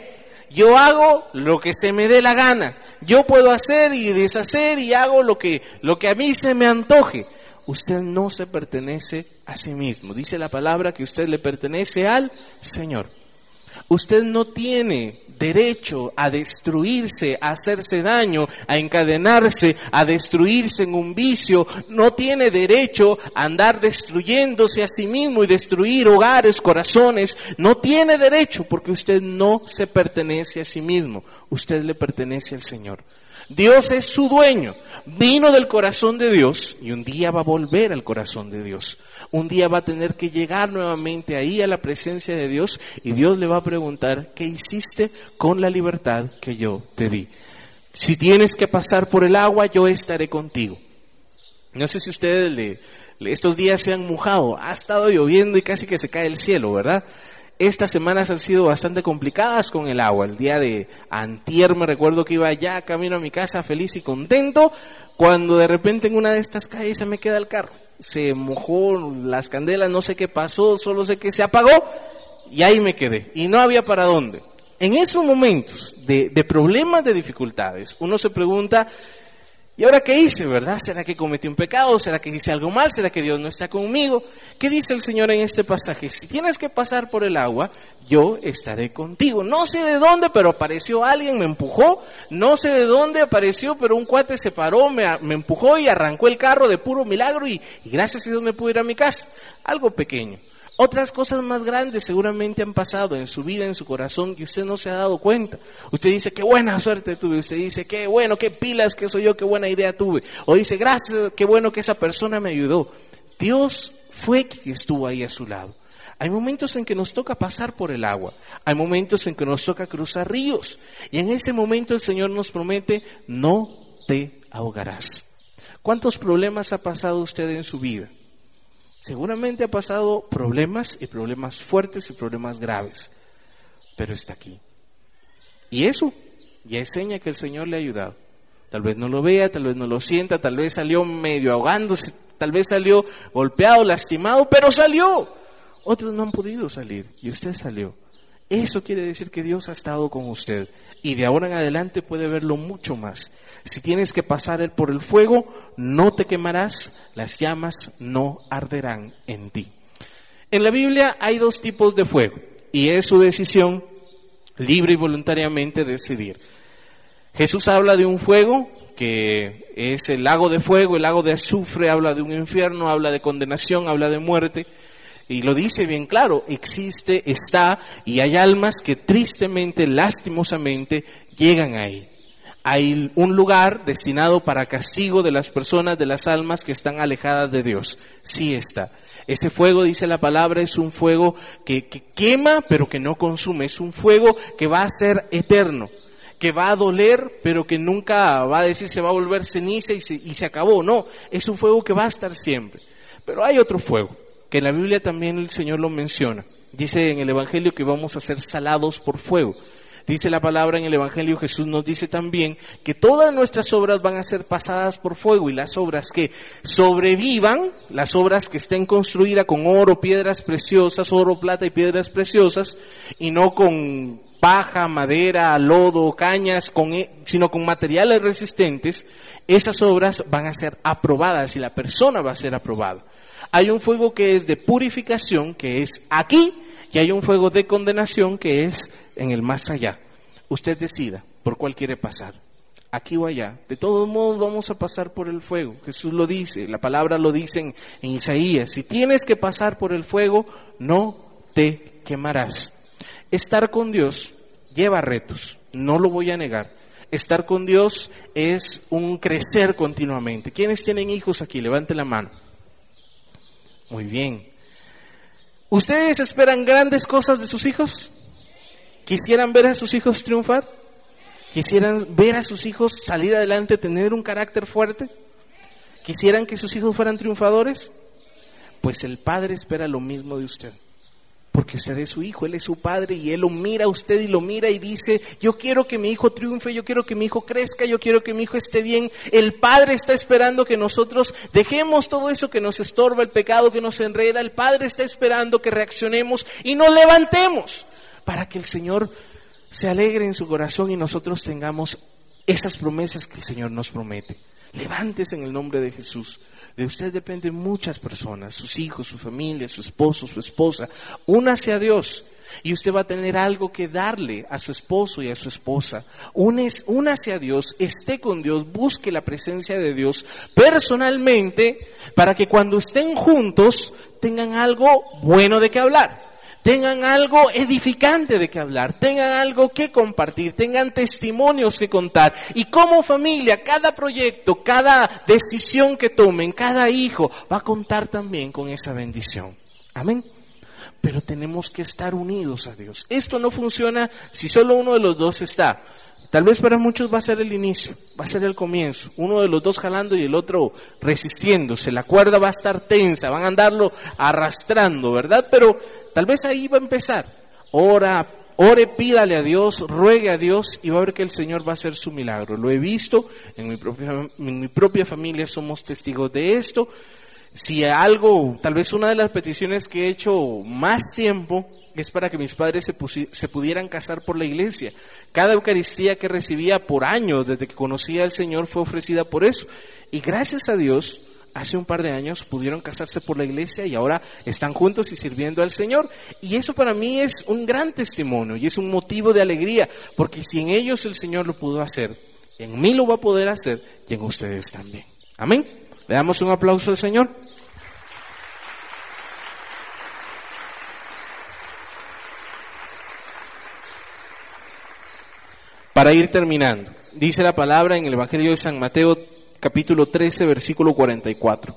Yo hago lo que se me dé la gana yo puedo hacer y deshacer y hago lo que, lo que a mí se me antoje. Usted no se pertenece a sí mismo. Dice la palabra que usted le pertenece al Señor. Usted no tiene derecho a destruirse, a hacerse daño, a encadenarse, a destruirse en un vicio. No tiene derecho a andar destruyéndose a sí mismo y destruir hogares, corazones. No tiene derecho porque usted no se pertenece a sí mismo. Usted le pertenece al Señor. Dios es su dueño. Vino del corazón de Dios y un día va a volver al corazón de Dios. Un día va a tener que llegar nuevamente ahí a la presencia de Dios y Dios le va a preguntar, ¿qué hiciste con la libertad que yo te di? Si tienes que pasar por el agua, yo estaré contigo. No sé si ustedes le, estos días se han mojado, ha estado lloviendo y casi que se cae el cielo, ¿verdad? Estas semanas han sido bastante complicadas con el agua. El día de antier me recuerdo que iba ya camino a mi casa feliz y contento, cuando de repente en una de estas calles se me queda el carro. Se mojó las candelas, no sé qué pasó, solo sé que se apagó y ahí me quedé. Y no había para dónde. En esos momentos de, de problemas, de dificultades, uno se pregunta, ¿Y ahora qué hice, verdad? ¿Será que cometí un pecado? ¿Será que hice algo mal? ¿Será que Dios no está conmigo? ¿Qué dice el Señor en este pasaje? Si tienes que pasar por el agua, yo estaré contigo. No sé de dónde, pero apareció alguien, me empujó. No sé de dónde apareció, pero un cuate se paró, me, empujó y arrancó el carro de puro milagro y, y gracias a Dios me pude ir a mi casa. Algo pequeño. Otras cosas más grandes seguramente han pasado en su vida, en su corazón, y usted no se ha dado cuenta. Usted dice, qué buena suerte tuve. Usted dice, qué bueno, qué pilas que soy yo, qué buena idea tuve. O dice, gracias, qué bueno que esa persona me ayudó. Dios fue quien estuvo ahí a su lado. Hay momentos en que nos toca pasar por el agua. Hay momentos en que nos toca cruzar ríos. Y en ese momento el Señor nos promete, no te ahogarás. ¿Cuántos problemas ha pasado usted en su vida? Seguramente ha pasado problemas y problemas fuertes y problemas graves, pero está aquí. Y eso ya es seña que el Señor le ha ayudado. Tal vez no lo vea, tal vez no lo sienta, tal vez salió medio ahogándose, tal vez salió golpeado, lastimado, pero salió. Otros no han podido salir y usted salió. Eso quiere decir que Dios ha estado con usted y de ahora en adelante puede verlo mucho más. Si tienes que pasar por el fuego, no te quemarás, las llamas no arderán en ti. En la Biblia hay dos tipos de fuego y es su decisión libre y voluntariamente decidir. Jesús habla de un fuego que es el lago de fuego, el lago de azufre, habla de un infierno, habla de condenación, habla de muerte. Y lo dice bien claro, existe, está, y hay almas que tristemente, lastimosamente, llegan ahí. Hay un lugar destinado para castigo de las personas, de las almas que están alejadas de Dios. Sí está. Ese fuego, dice la palabra, es un fuego que, quema, pero que no consume. Es un fuego que va a ser eterno, que va a doler, pero que nunca va a decir se va a volver ceniza y se, y se acabó. No, es un fuego que va a estar siempre. Pero hay otro fuego que en la Biblia también el Señor lo menciona. Dice en el Evangelio que vamos a ser salados por fuego. Dice la palabra en el Evangelio, Jesús nos dice también que todas nuestras obras van a ser pasadas por fuego y las obras que sobrevivan, las obras que estén construidas con oro, piedras preciosas, oro, plata y piedras preciosas, y no con paja, madera, lodo, cañas, con, e, sino con materiales resistentes, esas obras van a ser aprobadas y la persona va a ser aprobada. Hay un fuego que es de purificación, que es aquí, y hay un fuego de condenación, que es en el más allá. Usted decida por cuál quiere pasar, aquí o allá. De todos modos vamos a pasar por el fuego. Jesús lo dice, la palabra lo dice en, Isaías. Si tienes que pasar por el fuego, no te quemarás. Estar con Dios lleva retos, no lo voy a negar. Estar con Dios es un crecer continuamente. ¿Quiénes tienen hijos aquí? Levante la mano. Muy bien. ¿Ustedes esperan grandes cosas de sus hijos? ¿Quisieran ver a sus hijos triunfar? ¿Quisieran ver a sus hijos salir adelante, tener un carácter fuerte? ¿Quisieran que sus hijos fueran triunfadores? Pues el Padre espera lo mismo de usted porque usted es su hijo, Él es su padre y Él lo mira a usted y lo mira y dice, yo quiero que mi hijo triunfe, yo quiero que mi hijo crezca, yo quiero que mi hijo esté bien. El Padre está esperando que nosotros dejemos todo eso que nos estorba, el pecado que nos enreda. El Padre está esperando que reaccionemos y nos levantemos para que el Señor se alegre en su corazón y nosotros tengamos esas promesas que el Señor nos promete. Levántese en el nombre de Jesús. De usted dependen muchas personas, sus hijos, su familia, su esposo, su esposa. Únase a Dios y usted va a tener algo que darle a su esposo y a su esposa. únase a Dios, esté con Dios, busque la presencia de Dios personalmente para que cuando estén juntos tengan algo bueno de qué hablar tengan algo edificante de que hablar, tengan algo que compartir, tengan testimonios que contar. Y como familia, cada proyecto, cada decisión que tomen, cada hijo va a contar también con esa bendición. Amén. Pero tenemos que estar unidos a Dios. Esto no funciona si solo uno de los dos está. Tal vez para muchos va a ser el inicio, va a ser el comienzo. Uno de los dos jalando y el otro resistiéndose. La cuerda va a estar tensa, van a andarlo arrastrando, ¿verdad? Pero tal vez ahí va a empezar. Ora, ore, pídale a Dios, ruegue a Dios y va a ver que el Señor va a hacer su milagro. Lo he visto en mi propia, familia, somos testigos de esto. Si algo, tal vez una de las peticiones que he hecho más tiempo es para que mis padres se, se, pudieran casar por la iglesia. Cada Eucaristía que recibía por años, desde que conocía al Señor, fue ofrecida por eso. Y gracias a Dios, hace un par de años pudieron casarse por la iglesia y ahora están juntos y sirviendo al Señor. Y eso para mí es un gran testimonio y es un motivo de alegría, porque si en ellos el Señor lo pudo hacer, en mí lo va a poder hacer y en ustedes también. Amén. Le damos un aplauso al Señor. Para ir terminando, dice la palabra en el Evangelio de San Mateo capítulo 13, versículo 44.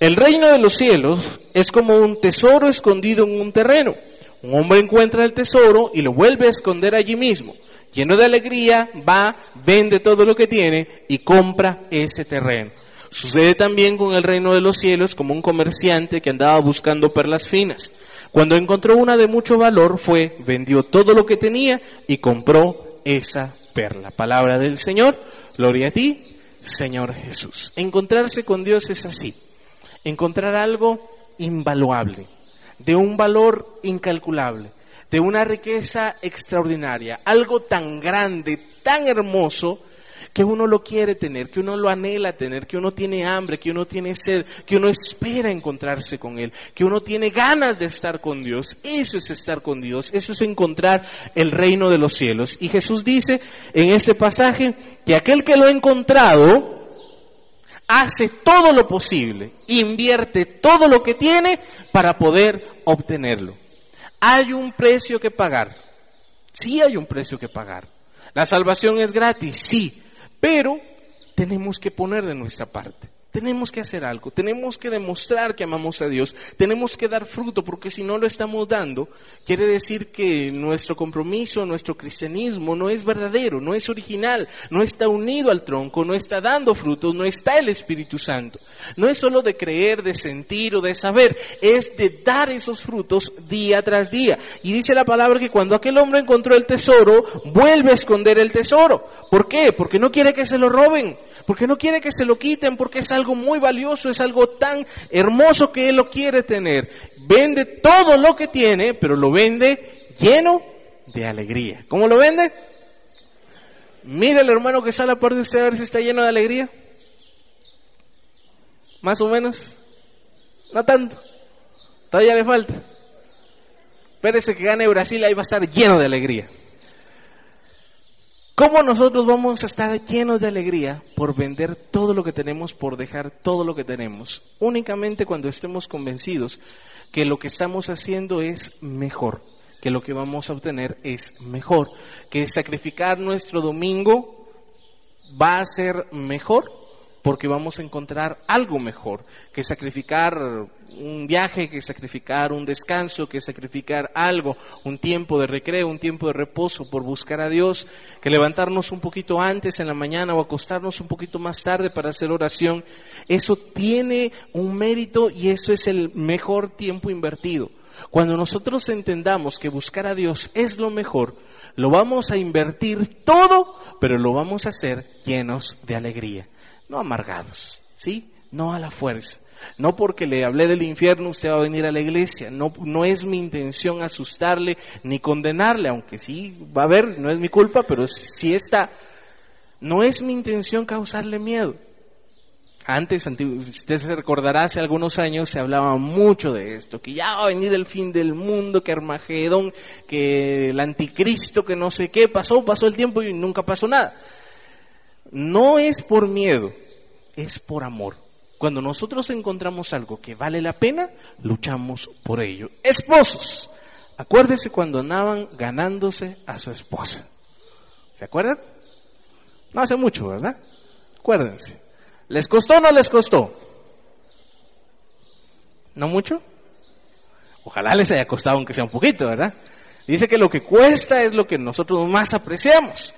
El reino de los cielos es como un tesoro escondido en un terreno. Un hombre encuentra el tesoro y lo vuelve a esconder allí mismo. Lleno de alegría, va, vende todo lo que tiene y compra ese terreno. Sucede también con el reino de los cielos como un comerciante que andaba buscando perlas finas. Cuando encontró una de mucho valor, fue, vendió todo lo que tenía y compró esa perla. Palabra del Señor, gloria a ti, Señor Jesús. Encontrarse con Dios es así, encontrar algo invaluable, de un valor incalculable, de una riqueza extraordinaria, algo tan grande, tan hermoso, que uno lo quiere tener, que uno lo anhela tener, que uno tiene hambre, que uno tiene sed, que uno espera encontrarse con Él, que uno tiene ganas de estar con Dios. Eso es estar con Dios, eso es encontrar el reino de los cielos. Y Jesús dice en este pasaje que aquel que lo ha encontrado hace todo lo posible, invierte todo lo que tiene para poder obtenerlo. Hay un precio que pagar. Sí hay un precio que pagar. La salvación es gratis, sí, pero tenemos que poner de nuestra parte. Tenemos que hacer algo, tenemos que demostrar que amamos a Dios, tenemos que dar fruto, porque si no lo estamos dando, quiere decir que nuestro compromiso, nuestro cristianismo no es verdadero, no es original, no está unido al tronco, no está dando frutos, no está el Espíritu Santo. No es solo de creer, de sentir o de saber, es de dar esos frutos día tras día. Y dice la palabra que cuando aquel hombre encontró el tesoro, vuelve a esconder el tesoro. ¿Por qué? Porque no quiere que se lo roben porque no quiere que se lo quiten, porque es algo muy valioso, es algo tan hermoso que él lo quiere tener. Vende todo lo que tiene, pero lo vende lleno de alegría. ¿Cómo lo vende? Mira el hermano que sale a de usted a ver si está lleno de alegría. Más o menos. No tanto. Todavía le falta. Espérese que gane Brasil, ahí va a estar lleno de alegría. ¿Cómo nosotros vamos a estar llenos de alegría por vender todo lo que tenemos, por dejar todo lo que tenemos? Únicamente cuando estemos convencidos que lo que estamos haciendo es mejor, que lo que vamos a obtener es mejor, que sacrificar nuestro domingo va a ser mejor porque vamos a encontrar algo mejor que sacrificar un viaje, que sacrificar un descanso, que sacrificar algo, un tiempo de recreo, un tiempo de reposo por buscar a Dios, que levantarnos un poquito antes en la mañana o acostarnos un poquito más tarde para hacer oración. Eso tiene un mérito y eso es el mejor tiempo invertido. Cuando nosotros entendamos que buscar a Dios es lo mejor, lo vamos a invertir todo, pero lo vamos a hacer llenos de alegría no amargados, ¿sí? No a la fuerza. No porque le hablé del infierno usted va a venir a la iglesia. No, no es mi intención asustarle ni condenarle, aunque sí va a haber, no es mi culpa, pero sí está. No es mi intención causarle miedo. Antes, usted se recordará, hace algunos años se hablaba mucho de esto, que ya va a venir el fin del mundo, que Armagedón, que el anticristo, que no sé qué, pasó, pasó el tiempo y nunca pasó nada. No es por miedo, es por amor. Cuando nosotros encontramos algo que vale la pena, luchamos por ello. Esposos, acuérdese cuando andaban ganándose a su esposa. ¿Se acuerdan? No hace mucho, ¿verdad? Acuérdense. ¿Les costó o no les costó? ¿No mucho? Ojalá les haya costado aunque sea un poquito, ¿verdad? Dice que lo que cuesta es lo que nosotros más apreciamos.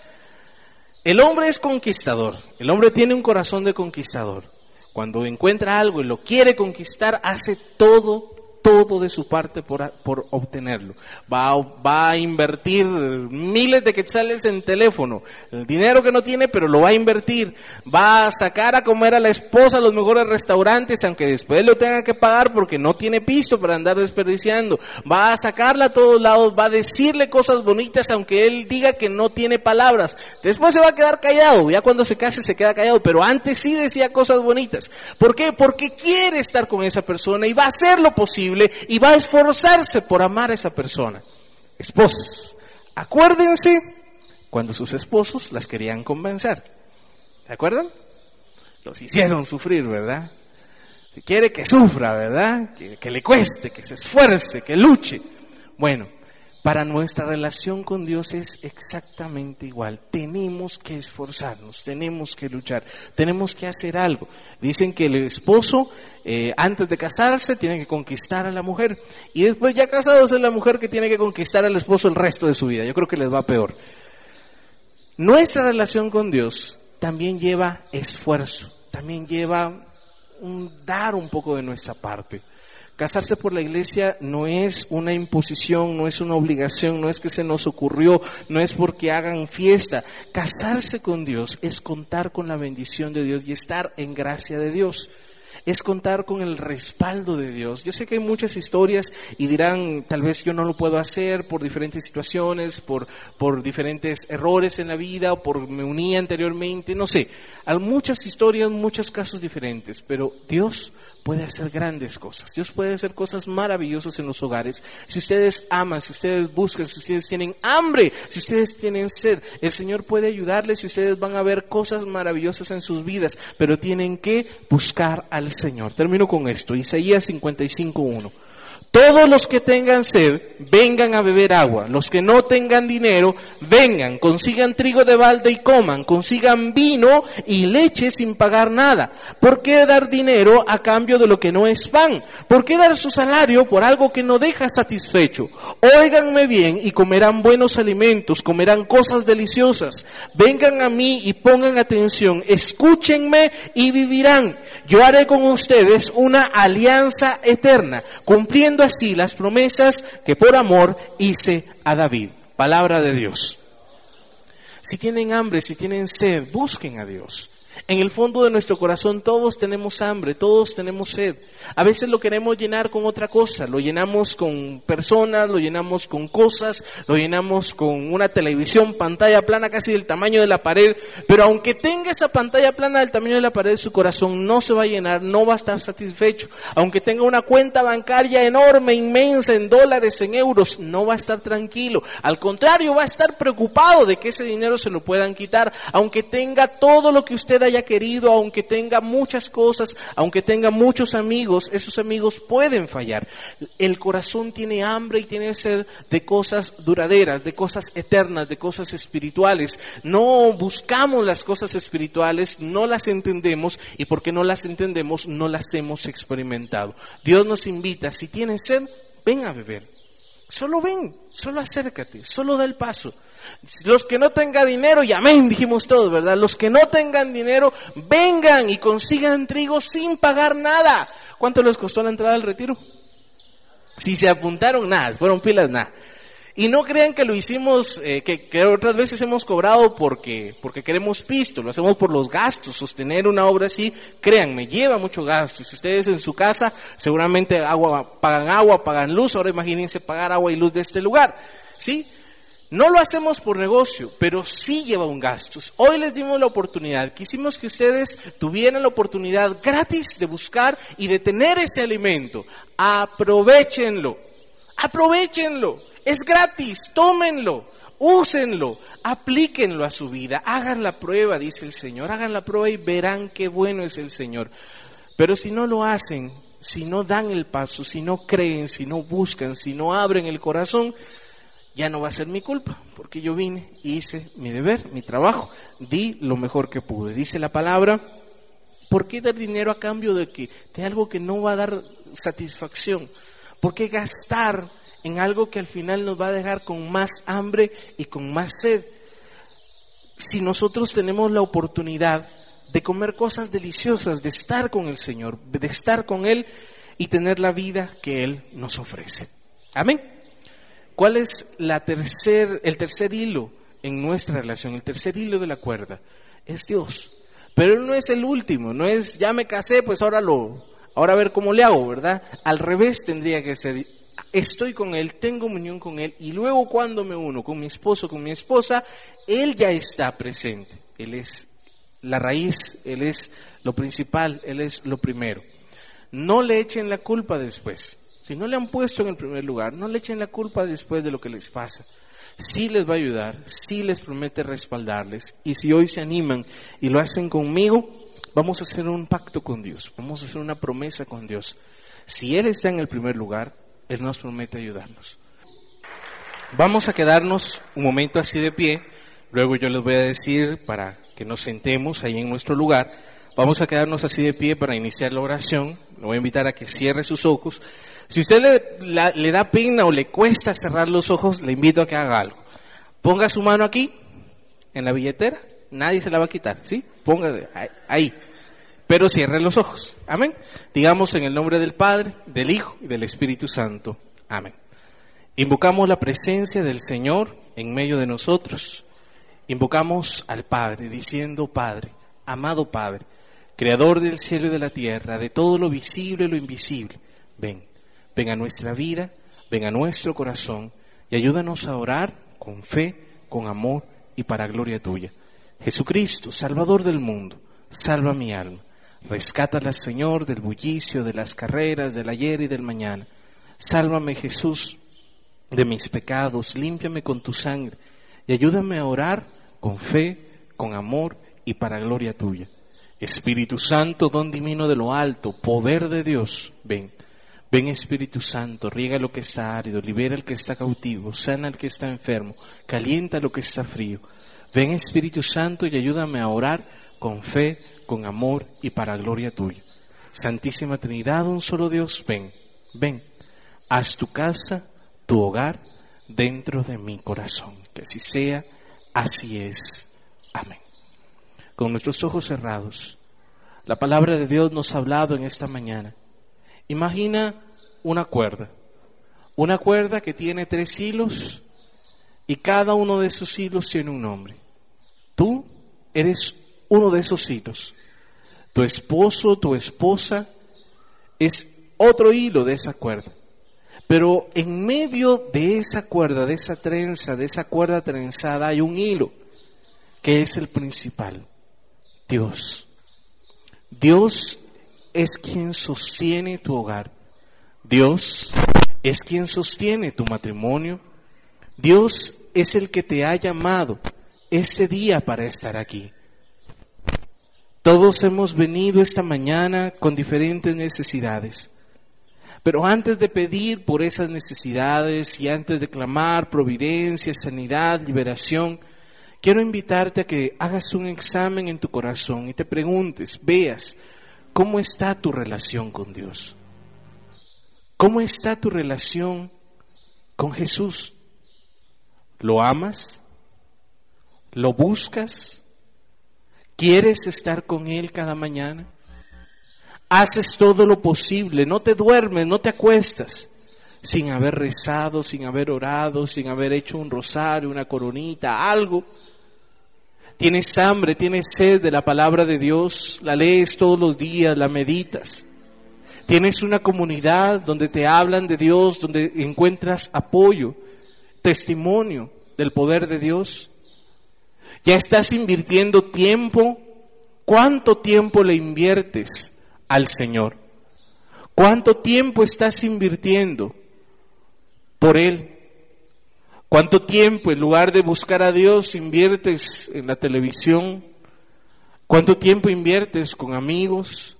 El hombre es conquistador, el hombre tiene un corazón de conquistador. Cuando encuentra algo y lo quiere conquistar, hace todo todo de su parte por, por obtenerlo. Va, va, a invertir miles de quetzales en teléfono, el dinero que no tiene, pero lo va a invertir. Va a sacar a comer a la esposa a los mejores restaurantes, aunque después lo tenga que pagar porque no tiene pisto para andar desperdiciando. Va a sacarla a todos lados, va a decirle cosas bonitas, aunque él diga que no tiene palabras. Después se va a quedar callado, ya cuando se case se queda callado, pero antes sí decía cosas bonitas. ¿Por qué? Porque quiere estar con esa persona y va a hacer lo posible y va a esforzarse por amar a esa persona. Esposas, acuérdense cuando sus esposos las querían convencer. ¿Se acuerdan? Los hicieron sufrir, ¿verdad? Si quiere que sufra, ¿verdad? Que, que le cueste, que se esfuerce, que luche. Bueno, para nuestra relación con Dios es exactamente igual. Tenemos que esforzarnos, tenemos que luchar, tenemos que hacer algo. Dicen que el esposo, eh, antes de casarse, tiene que conquistar a la mujer. Y después, ya casados, es la mujer que tiene que conquistar al esposo el resto de su vida. Yo creo que les va peor. Nuestra relación con Dios también lleva esfuerzo, también lleva un dar un poco de nuestra parte. Casarse por la iglesia no es una imposición, no es una obligación, no es que se nos ocurrió, no es porque hagan fiesta. Casarse con Dios es contar con la bendición de Dios y estar en gracia de Dios. Es contar con el respaldo de Dios. Yo sé que hay muchas historias y dirán, tal vez yo no lo puedo hacer por diferentes situaciones, por, por diferentes errores en la vida o por me uní anteriormente, no sé. Hay muchas historias, muchos casos diferentes, pero Dios puede hacer grandes cosas. Dios puede hacer cosas maravillosas en los hogares. Si ustedes aman, si ustedes buscan, si ustedes tienen hambre, si ustedes tienen sed, el Señor puede ayudarles y ustedes van a ver cosas maravillosas en sus vidas, pero tienen que buscar al Señor. Termino con esto, Isaías 55.1. Todos los que tengan sed, vengan a beber agua. Los que no tengan dinero, vengan, consigan trigo de balde y coman, consigan vino y leche sin pagar nada. ¿Por qué dar dinero a cambio de lo que no es pan? ¿Por qué dar su salario por algo que no deja satisfecho? Óiganme bien y comerán buenos alimentos, comerán cosas deliciosas. Vengan a mí y pongan atención, escúchenme y vivirán. Yo haré con ustedes una alianza eterna, cumpliendo así las promesas que por amor hice a David. Palabra de Dios. Si tienen hambre, si tienen sed, busquen a Dios. En el fondo de nuestro corazón todos tenemos hambre, todos tenemos sed. A veces lo queremos llenar con otra cosa, lo llenamos con personas, lo llenamos con cosas, lo llenamos con una televisión, pantalla plana casi del tamaño de la pared, pero aunque tenga esa pantalla plana del tamaño de la pared, su corazón no se va a llenar, no va a estar satisfecho. Aunque tenga una cuenta bancaria enorme, inmensa, en dólares, en euros, no va a estar tranquilo. Al contrario, va a estar preocupado de que ese dinero se lo puedan quitar, aunque tenga todo lo que usted haya querido, aunque tenga muchas cosas, aunque tenga muchos amigos, esos amigos pueden fallar. El corazón tiene hambre y tiene sed de cosas duraderas, de cosas eternas, de cosas espirituales. No buscamos las cosas espirituales, no las entendemos y porque no las entendemos, no las hemos experimentado. Dios nos invita, si tienes sed, ven a beber. Solo ven, solo acércate, solo da el paso. Los que no tengan dinero, y amén, dijimos todos, ¿verdad? Los que no tengan dinero, vengan y consigan trigo sin pagar nada. ¿Cuánto les costó la entrada al retiro? Si se apuntaron, nada, fueron pilas, nada. Y no crean que lo hicimos, eh, que, otras veces hemos cobrado porque, porque queremos pisto, lo hacemos por los gastos. Sostener una obra así, créanme, lleva mucho gasto. Si ustedes en su casa seguramente agua, pagan agua, pagan luz, ahora imagínense pagar agua y luz de este lugar. ¿Sí? No lo hacemos por negocio, pero sí lleva un gasto. Hoy les dimos la oportunidad, quisimos que ustedes tuvieran la oportunidad gratis de buscar y de tener ese alimento. Aprovechenlo, aprovechenlo. Es gratis, tómenlo, úsenlo, aplíquenlo a su vida, hagan la prueba, dice el Señor, hagan la prueba y verán qué bueno es el Señor. Pero si no lo hacen, si no dan el paso, si no creen, si no buscan, si no abren el corazón, ya no va a ser mi culpa, porque yo vine y hice mi deber, mi trabajo, di lo mejor que pude. Dice la palabra, ¿por qué dar dinero a cambio de, que, de algo que no va a dar satisfacción? ¿Por qué gastar en algo que al final nos va a dejar con más hambre y con más sed? Si nosotros tenemos la oportunidad de comer cosas deliciosas, de estar con el Señor, de estar con Él y tener la vida que Él nos ofrece. Amén. ¿Cuál es la tercer, el tercer hilo en nuestra relación? El tercer hilo de la cuerda es Dios. Pero Él no es el último, no es ya me casé, pues ahora lo, ahora a ver cómo le hago, ¿verdad? Al revés tendría que ser, estoy con Él, tengo unión con Él, y luego cuando me uno con mi esposo, con mi esposa, Él ya está presente. Él es la raíz, Él es lo principal, Él es lo primero. No le echen la culpa después. Si no le han puesto en el primer lugar, no le echen la culpa después de lo que les pasa. Sí les va a ayudar, sí les promete respaldarles. Y si hoy se animan y lo hacen conmigo, vamos a hacer un pacto con Dios, vamos a hacer una promesa con Dios. Si Él está en el primer lugar, Él nos promete ayudarnos. Vamos a quedarnos un momento así de pie, luego yo les voy a decir para que nos sentemos ahí en nuestro lugar. Vamos a quedarnos así de pie para iniciar la oración. Lo voy a invitar a que cierre sus ojos. Si usted le, le da pena o le cuesta cerrar los ojos, le invito a que haga algo. Ponga su mano aquí, en la billetera, nadie se la va a quitar, ¿sí? Ponga ahí, pero cierre los ojos. Amén. Digamos en el nombre del Padre, del Hijo y del Espíritu Santo. Amén. Invocamos la presencia del Señor en medio de nosotros. Invocamos al Padre diciendo, Padre, amado Padre, creador del cielo y de la tierra, de todo lo visible y lo invisible, ven, ven a nuestra vida, ven a nuestro corazón y ayúdanos a orar con fe, con amor y para gloria tuya. Jesucristo, Salvador del mundo, salva mi alma. Rescátala, Señor, del bullicio, de las carreras, del ayer y del mañana. Sálvame, Jesús, de mis pecados, límpiame con tu sangre y ayúdame a orar con fe, con amor y para gloria tuya. Espíritu Santo, don divino de lo alto, poder de Dios, ven. Ven Espíritu Santo, riega lo que está árido, libera al que está cautivo, sana al que está enfermo, calienta lo que está frío. Ven Espíritu Santo y ayúdame a orar con fe, con amor y para gloria tuya. Santísima Trinidad, un solo Dios, ven, ven. Haz tu casa, tu hogar dentro de mi corazón. Que así sea, así es. Amén. Con nuestros ojos cerrados, la palabra de Dios nos ha hablado en esta mañana. Imagina una cuerda, una cuerda que tiene tres hilos y cada uno de esos hilos tiene un nombre. Tú eres uno de esos hilos. Tu esposo, tu esposa es otro hilo de esa cuerda. Pero en medio de esa cuerda, de esa trenza, de esa cuerda trenzada, hay un hilo que es el principal, Dios. Dios es quien sostiene tu hogar. Dios es quien sostiene tu matrimonio. Dios es el que te ha llamado ese día para estar aquí. Todos hemos venido esta mañana con diferentes necesidades. Pero antes de pedir por esas necesidades y antes de clamar providencia, sanidad, liberación, quiero invitarte a que hagas un examen en tu corazón y te preguntes, veas, ¿cómo está tu relación con Dios? ¿Cómo está tu relación con Jesús? ¿Lo amas? ¿Lo buscas? ¿Quieres estar con Él cada mañana? Haces todo lo posible, no te duermes, no te acuestas sin haber rezado, sin haber orado, sin haber hecho un rosario, una coronita, algo. Tienes hambre, tienes sed de la palabra de Dios, la lees todos los días, la meditas. Tienes una comunidad donde te hablan de Dios, donde encuentras apoyo, testimonio del poder de Dios. Ya estás invirtiendo tiempo. ¿Cuánto tiempo le inviertes al Señor? ¿Cuánto tiempo estás invirtiendo por Él? ¿Cuánto tiempo en lugar de buscar a Dios inviertes en la televisión? ¿Cuánto tiempo inviertes con amigos?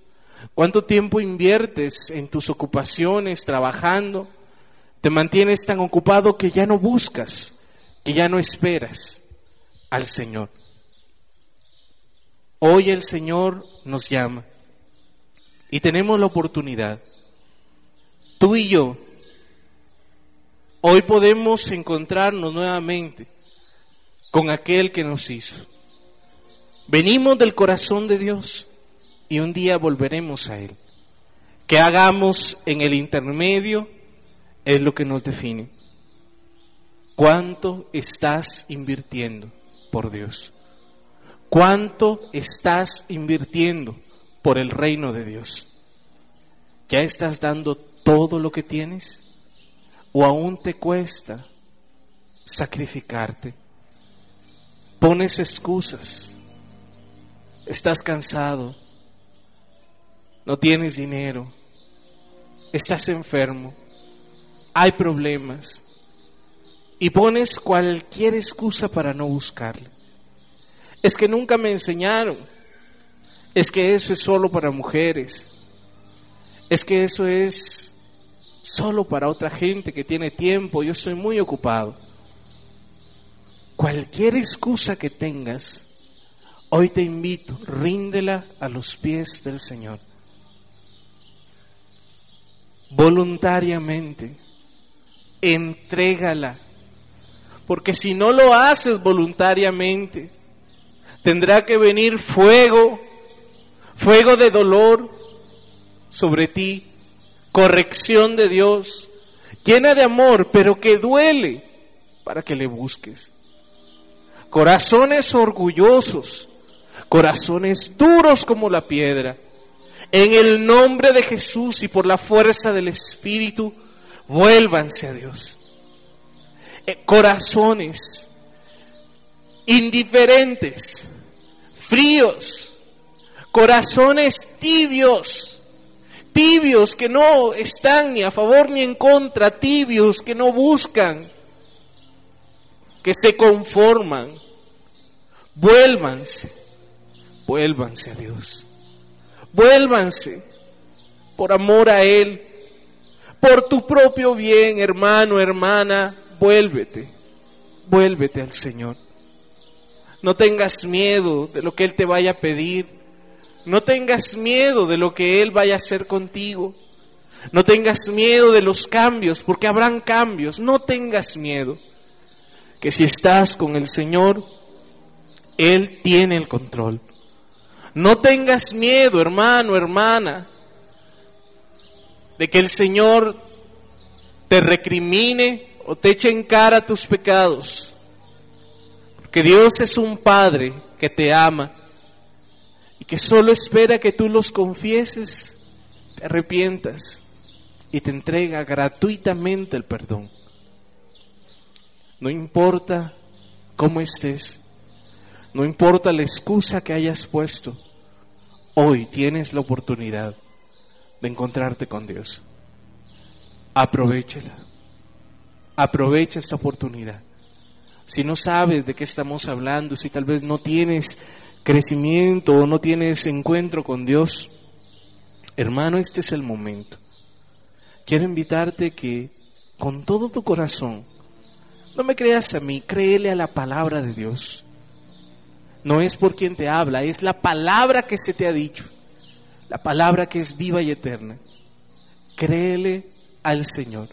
¿Cuánto tiempo inviertes en tus ocupaciones, trabajando? Te mantienes tan ocupado que ya no buscas, que ya no esperas al Señor. Hoy el Señor nos llama y tenemos la oportunidad, tú y yo, hoy podemos encontrarnos nuevamente con aquel que nos hizo. Venimos del corazón de Dios y un día volveremos a Él. Que hagamos en el intermedio es lo que nos define. ¿Cuánto estás invirtiendo? por Dios? ¿Cuánto estás invirtiendo por el reino de Dios? ¿Ya estás dando todo lo que tienes? ¿O aún te cuesta sacrificarte? Pones excusas. Estás cansado. No tienes dinero. Estás enfermo. Hay problemas y pones cualquier excusa para no buscarle. Es que nunca me enseñaron. Es que eso es solo para mujeres. Es que eso es solo para otra gente que tiene tiempo. Yo estoy muy ocupado. Cualquier excusa que tengas, hoy te invito, ríndela a los pies del Señor. Voluntariamente, entrégala porque si no lo haces voluntariamente, tendrá que venir fuego, fuego de dolor sobre ti, corrección de Dios, llena de amor, pero que duele para que le busques. Corazones orgullosos corazones duros como la piedra. En el nombre de Jesús y por la fuerza del Espíritu, vuélvanse a Dios. Eh, corazones indiferentes, fríos, corazones tibios, tibios que no están ni a favor ni en contra, tibios que no buscan, que se conforman. Vuélvanse, vuélvanse a Dios, vuélvanse por amor a Él, por tu propio bien, hermano, hermana, vuélvete, vuélvete al Señor. No tengas miedo de lo que Él te vaya a pedir. No tengas miedo de lo que Él vaya a hacer contigo. No tengas miedo de los cambios, porque habrán cambios. No tengas miedo. Que si estás con el Señor, Él tiene el control. No tengas miedo, hermano, hermana, de que el Señor te recrimine o te eche en cara tus pecados que Dios es un Padre que te ama que solo espera que tú los confieses, te arrepientas y te entrega gratuitamente el perdón. No importa cómo estés, no importa la excusa que hayas puesto, hoy tienes la oportunidad de encontrarte con Dios. Aprovechala. Aprovecha esta oportunidad si no sabes de qué estamos hablando, si tal vez no tienes crecimiento o no tienes encuentro con Dios, hermano, este es el momento. Quiero invitarte que con todo tu corazón, no me creas a mí, créele a la palabra de Dios. No es por quien te habla, es la palabra que se te ha dicho, la palabra que es viva y eterna. Créele al Señor.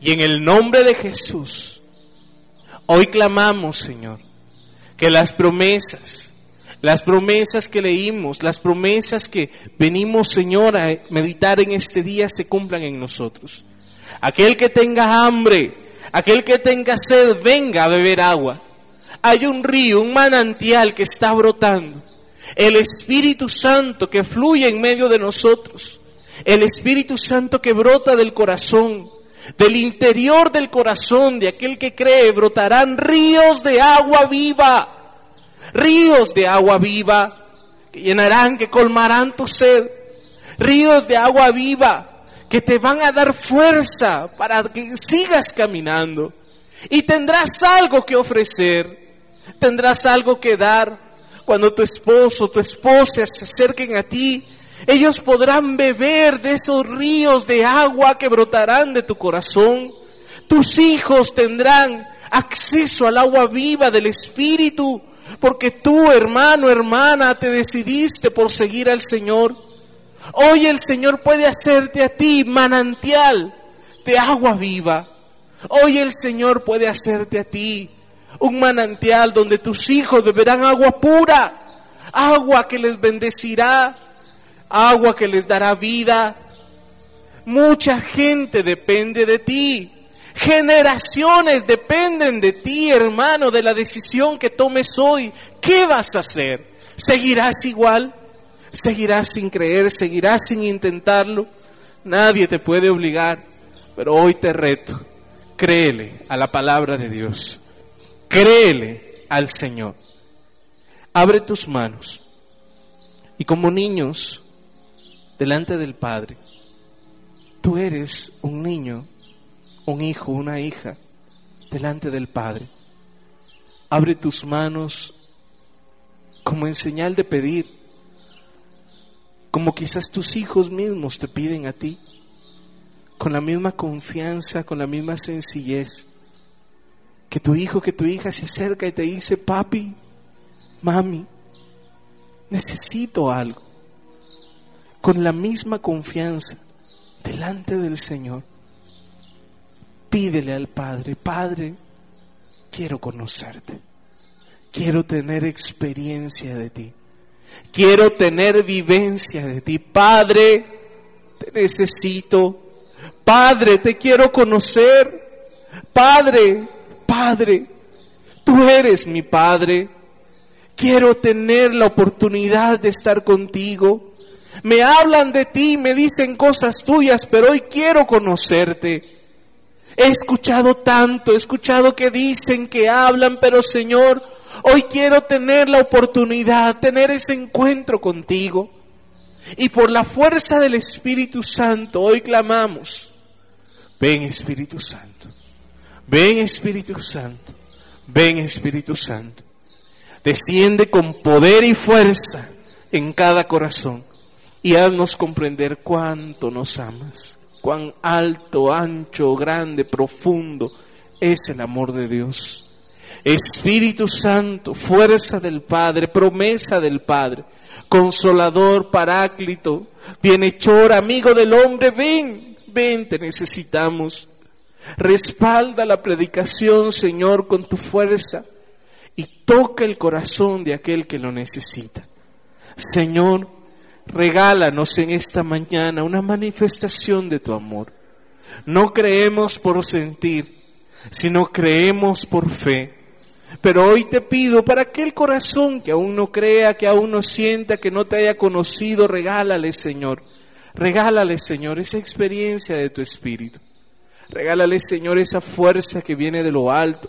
Y en el nombre de Jesús, Hoy clamamos, Señor, que las promesas, las promesas que leímos, las promesas que venimos, Señor, a meditar en este día se cumplan en nosotros. Aquel que tenga hambre, aquel que tenga sed, venga a beber agua. Hay un río, un manantial que está brotando. El Espíritu Santo que fluye en medio de nosotros. El Espíritu Santo que brota del corazón del interior del corazón de aquel que cree brotarán ríos de agua viva, ríos de agua viva que llenarán, que colmarán tu sed, ríos de agua viva que te van a dar fuerza para que sigas caminando. Y tendrás algo que ofrecer, tendrás algo que dar cuando tu esposo, tu esposa se acerquen a ti ellos podrán beber de esos ríos de agua que brotarán de tu corazón. Tus hijos tendrán acceso al agua viva del Espíritu, porque tú, hermano, hermana, te decidiste por seguir al Señor. Hoy el Señor puede hacerte a ti manantial de agua viva. Hoy el Señor puede hacerte a ti un manantial donde tus hijos beberán agua pura, agua que les bendecirá, agua que les dará vida. Mucha gente depende de ti. Generaciones dependen de ti, hermano, de la decisión que tomes hoy. ¿Qué vas a hacer? ¿Seguirás igual? ¿Seguirás sin creer? ¿Seguirás sin intentarlo? Nadie te puede obligar, pero hoy te reto. Créele a la palabra de Dios. Créele al Señor. Abre tus manos. Y como niños, delante del Padre. Tú eres un niño, un hijo, una hija, delante del Padre. Abre tus manos como en señal de pedir, como quizás tus hijos mismos te piden a ti, con la misma confianza, con la misma sencillez, que tu hijo, que tu hija se acerca y te dice, papi, mami, necesito algo con la misma confianza delante del Señor. Pídele al Padre, Padre, quiero conocerte, quiero tener experiencia de ti, quiero tener vivencia de ti. Padre, te necesito, Padre, te quiero conocer, Padre, Padre, tú eres mi Padre. Quiero tener la oportunidad de estar contigo. Me hablan de ti, me dicen cosas tuyas, pero hoy quiero conocerte. He escuchado tanto, he escuchado que dicen, que hablan, pero Señor, hoy quiero tener la oportunidad, tener ese encuentro contigo. Y por la fuerza del Espíritu Santo, hoy clamamos, ven Espíritu Santo, ven Espíritu Santo, ven Espíritu Santo. Desciende con poder y fuerza en cada corazón y haznos comprender cuánto nos amas, cuán alto, ancho, grande, profundo es el amor de Dios. Espíritu Santo, fuerza del Padre, promesa del Padre, consolador, paráclito, bienhechor, amigo del hombre, ven, ven, te necesitamos. Respalda la predicación, Señor, con tu fuerza y toca el corazón de aquel que lo necesita. Señor, regálanos en esta mañana una manifestación de tu amor. No creemos por sentir, sino creemos por fe. Pero hoy te pido para aquel corazón que aún no crea, que aún no sienta, que no te haya conocido, regálale, Señor. Regálale, Señor, esa experiencia de tu espíritu. Regálale, Señor, esa fuerza que viene de lo alto.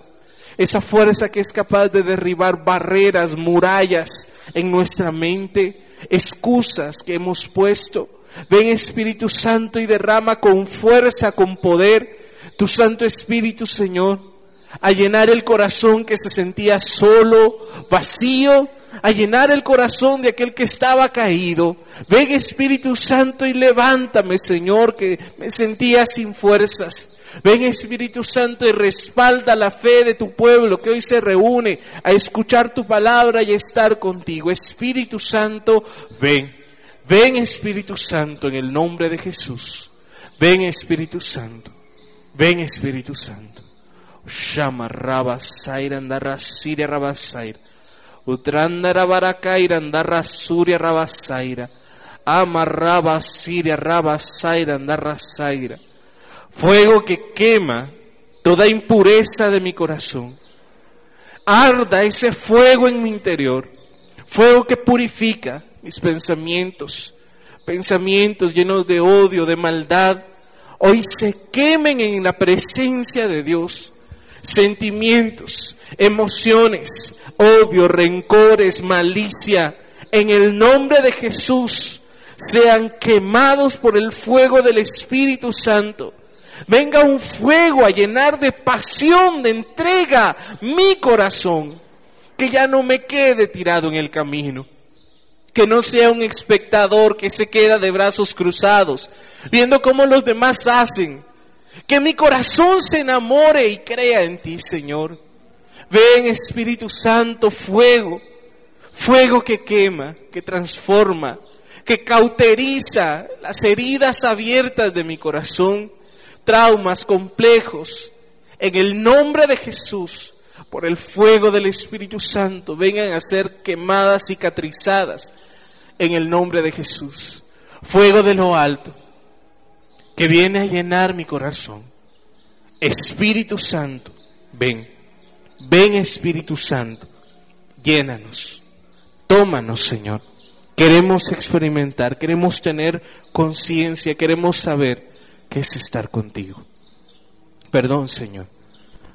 Esa fuerza que es capaz de derribar barreras, murallas en nuestra mente, excusas que hemos puesto. Ven Espíritu Santo y derrama con fuerza, con poder, tu Santo Espíritu, Señor a llenar el corazón que se sentía solo, vacío, a llenar el corazón de aquel que estaba caído. Ven Espíritu Santo y levántame, Señor, que me sentía sin fuerzas. Ven Espíritu Santo y respalda la fe de tu pueblo que hoy se reúne a escuchar tu palabra y a estar contigo. Espíritu Santo, ven. Ven Espíritu Santo en el nombre de Jesús. Ven Espíritu Santo. Ven Espíritu Santo. Shama rabasaira andarra siria rabasaira. Utrandara barakaira andarra suria rabasaira. Ama rabasiria rabasaira andarra saira. Fuego que quema toda impureza de mi corazón. Arda ese fuego en mi interior. Fuego que purifica mis pensamientos. Pensamientos llenos de odio, de maldad. Hoy se quemen en la presencia de Dios sentimientos, emociones, odio, rencores, malicia, en el nombre de Jesús, sean quemados por el fuego del Espíritu Santo. Venga un fuego a llenar de pasión, de entrega mi corazón. Que ya no me quede tirado en el camino. Que no sea un espectador que se queda de brazos cruzados, viendo cómo los demás hacen, que mi corazón se enamore y crea en ti, Señor. Ven, Espíritu Santo, fuego, fuego que quema, que transforma, que cauteriza las heridas abiertas de mi corazón, traumas complejos. En el nombre de Jesús, por el fuego del Espíritu Santo, vengan a ser quemadas, cicatrizadas, en el nombre de Jesús. Fuego de lo alto que viene a llenar mi corazón. Espíritu Santo, ven, ven Espíritu Santo, llénanos, tómanos Señor. Queremos experimentar, queremos tener conciencia, queremos saber qué es estar contigo. Perdón Señor,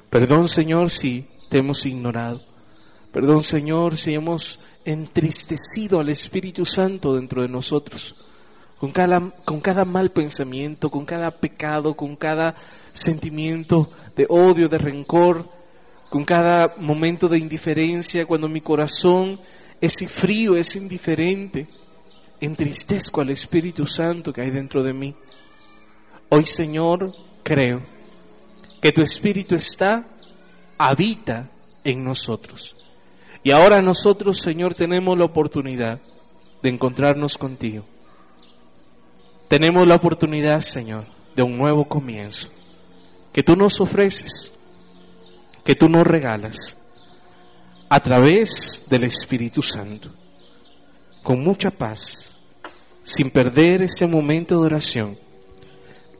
perdón Señor si te hemos ignorado, perdón Señor si hemos entristecido al Espíritu Santo dentro de nosotros con cada, con cada mal pensamiento, con cada pecado, con cada sentimiento de odio, de rencor, con cada momento de indiferencia, cuando mi corazón es frío, es indiferente, entristezco al Espíritu Santo que hay dentro de mí. Hoy, Señor, creo que tu Espíritu está, habita en nosotros. Y ahora nosotros, Señor, tenemos la oportunidad de encontrarnos contigo. Tenemos la oportunidad, Señor, de un nuevo comienzo, que tú nos ofreces, que tú nos regalas a través del Espíritu Santo, con mucha paz, sin perder ese momento de oración.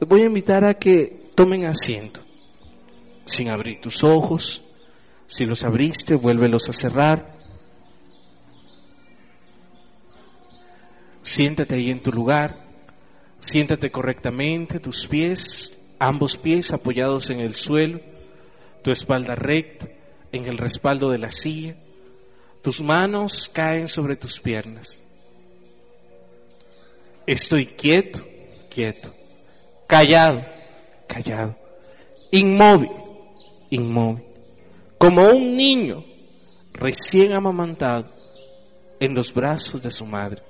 Voy a invitar a que tomen asiento, sin abrir tus ojos, si los abriste, vuélvelos a cerrar. Siéntate ahí en tu lugar, siéntate correctamente, tus pies, ambos pies apoyados en el suelo, tu espalda recta en el respaldo de la silla, tus manos caen sobre tus piernas. Estoy quieto, quieto, callado, callado, inmóvil, inmóvil, como un niño recién amamantado en los brazos de su madre.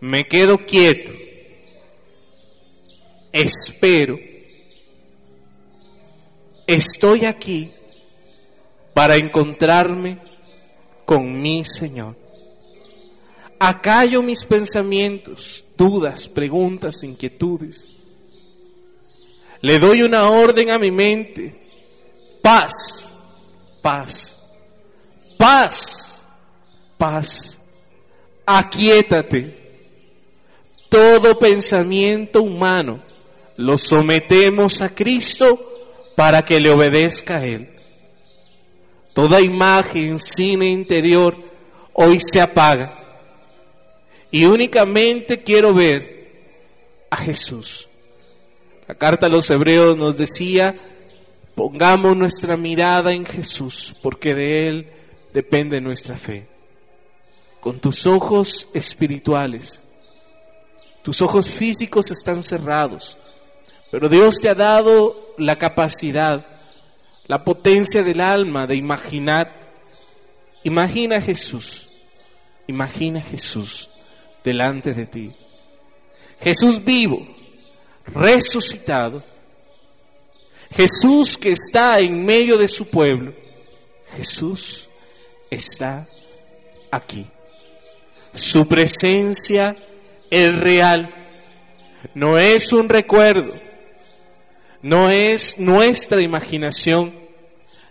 Me quedo quieto, espero, estoy aquí para encontrarme con mi Señor. Acallo mis pensamientos, dudas, preguntas, inquietudes. Le doy una orden a mi mente. Paz, paz, paz, paz. Aquietate. Todo pensamiento humano lo sometemos a Cristo para que le obedezca a Él. Toda imagen, cine interior, hoy se apaga. Y únicamente quiero ver a Jesús. La carta a los hebreos nos decía, pongamos nuestra mirada en Jesús, porque de Él depende nuestra fe. Con tus ojos espirituales, tus ojos físicos están cerrados, pero Dios te ha dado la capacidad, la potencia del alma de imaginar. Imagina a Jesús, imagina a Jesús delante de ti. Jesús vivo, resucitado. Jesús que está en medio de su pueblo. Jesús está aquí. Su presencia es real. No es un recuerdo. No es nuestra imaginación.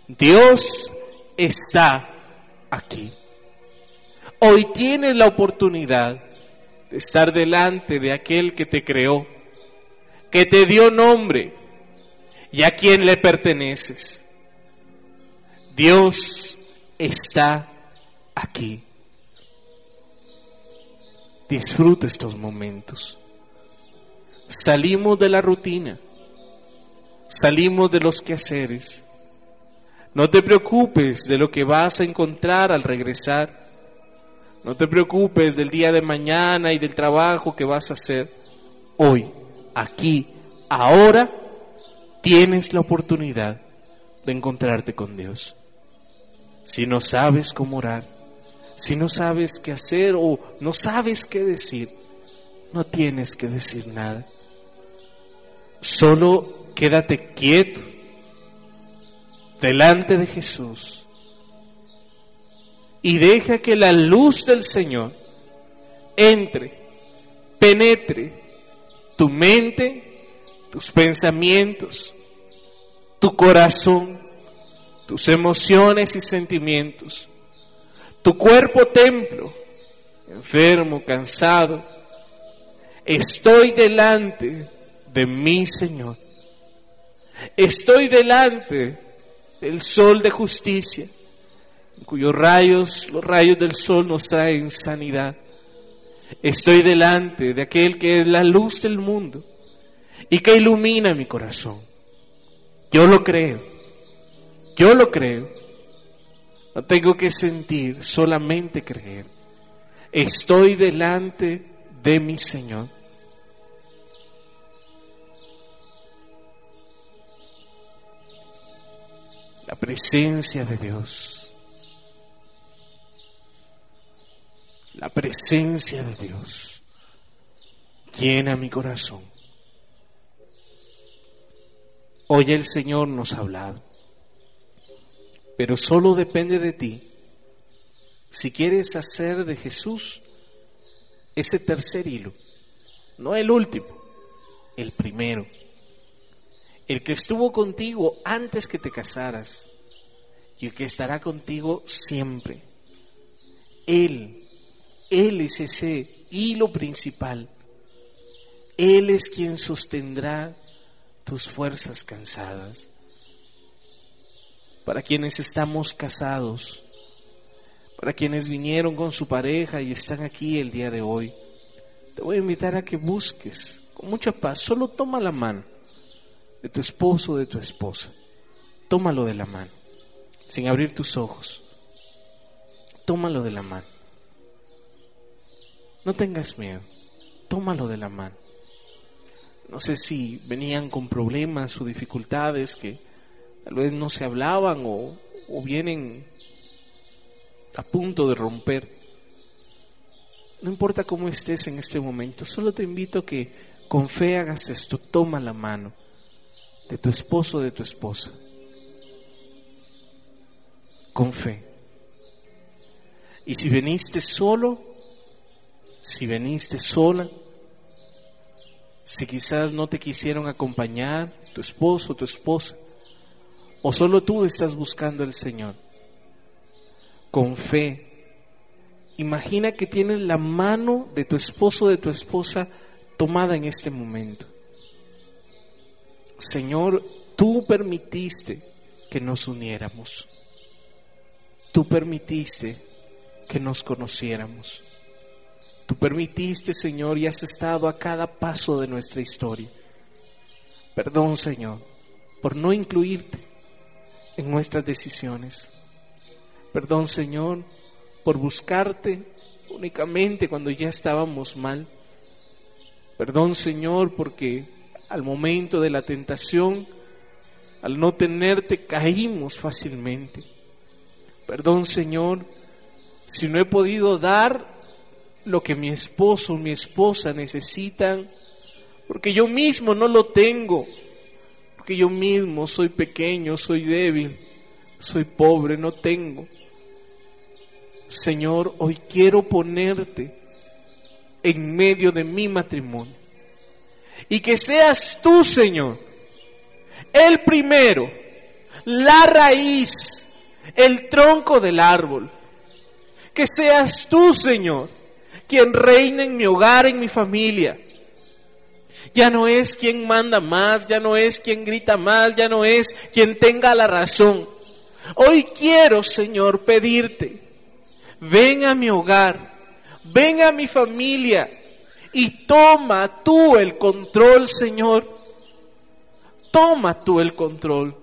Dios está aquí. Hoy tienes la oportunidad estar delante de aquel que te creó, que te dio nombre y a quien le perteneces. Dios está aquí. Disfruta estos momentos. Salimos de la rutina, salimos de los quehaceres. No te preocupes de lo que vas a encontrar al regresar no te preocupes del día de mañana y del trabajo que vas a hacer. Hoy, aquí, ahora, tienes la oportunidad de encontrarte con Dios. Si no sabes cómo orar, si no sabes qué hacer o no sabes qué decir, no tienes que decir nada. Solo quédate quieto delante de Jesús y deja que la luz del Señor entre, penetre tu mente, tus pensamientos, tu corazón, tus emociones y sentimientos, tu cuerpo templo, enfermo, cansado. Estoy delante de mi Señor. Estoy delante del sol de justicia cuyos rayos, los rayos del sol nos traen sanidad. Estoy delante de aquel que es la luz del mundo y que ilumina mi corazón. Yo lo creo, yo lo creo. No tengo que sentir, solamente creer. Estoy delante de mi Señor. La presencia de Dios la presencia de Dios llena mi corazón. Hoy el Señor nos ha hablado, pero solo depende de ti si quieres hacer de Jesús ese tercer hilo, no el último, el primero, el que estuvo contigo antes que te casaras y el que estará contigo siempre. Él él es ese hilo principal. Él es quien sostendrá tus fuerzas cansadas. Para quienes estamos casados, para quienes vinieron con su pareja y están aquí el día de hoy. Te voy a invitar a que busques con mucha paz, solo toma la mano de tu esposo o de tu esposa. Tómalo de la mano, sin abrir tus ojos. Tómalo de la mano. No tengas miedo, tómalo de la mano. No sé si venían con problemas o dificultades que tal vez no se hablaban o, o vienen a punto de romper. No importa cómo estés en este momento, solo te invito a que con fe hagas esto, toma la mano de tu esposo o de tu esposa. Con fe. Y si veniste solo, si veniste sola, si quizás no te quisieron acompañar, tu esposo tu esposa, o solo tú estás buscando al Señor, con fe. Imagina que tienes la mano de tu esposo de tu esposa tomada en este momento. Señor, tú permitiste que nos uniéramos. Tú permitiste que nos conociéramos. Tú permitiste, Señor, y has estado a cada paso de nuestra historia. Perdón, Señor, por no incluirte en nuestras decisiones. Perdón, Señor, por buscarte únicamente cuando ya estábamos mal. Perdón, Señor, porque al momento de la tentación, al no tenerte, caímos fácilmente. Perdón, Señor, si no he podido dar lo que mi esposo mi esposa necesitan, porque yo mismo no lo tengo, porque yo mismo soy pequeño, soy débil, soy pobre, no tengo. Señor, hoy quiero ponerte en medio de mi matrimonio. Y que seas tú, Señor, el primero, la raíz, el tronco del árbol. Que seas tú, Señor, quien reina en mi hogar, en mi familia. Ya no es quien manda más, ya no es quien grita más, ya no es quien tenga la razón. Hoy quiero, Señor, pedirte ven a mi hogar, ven a mi familia y toma tú el control, Señor. Toma tú el control.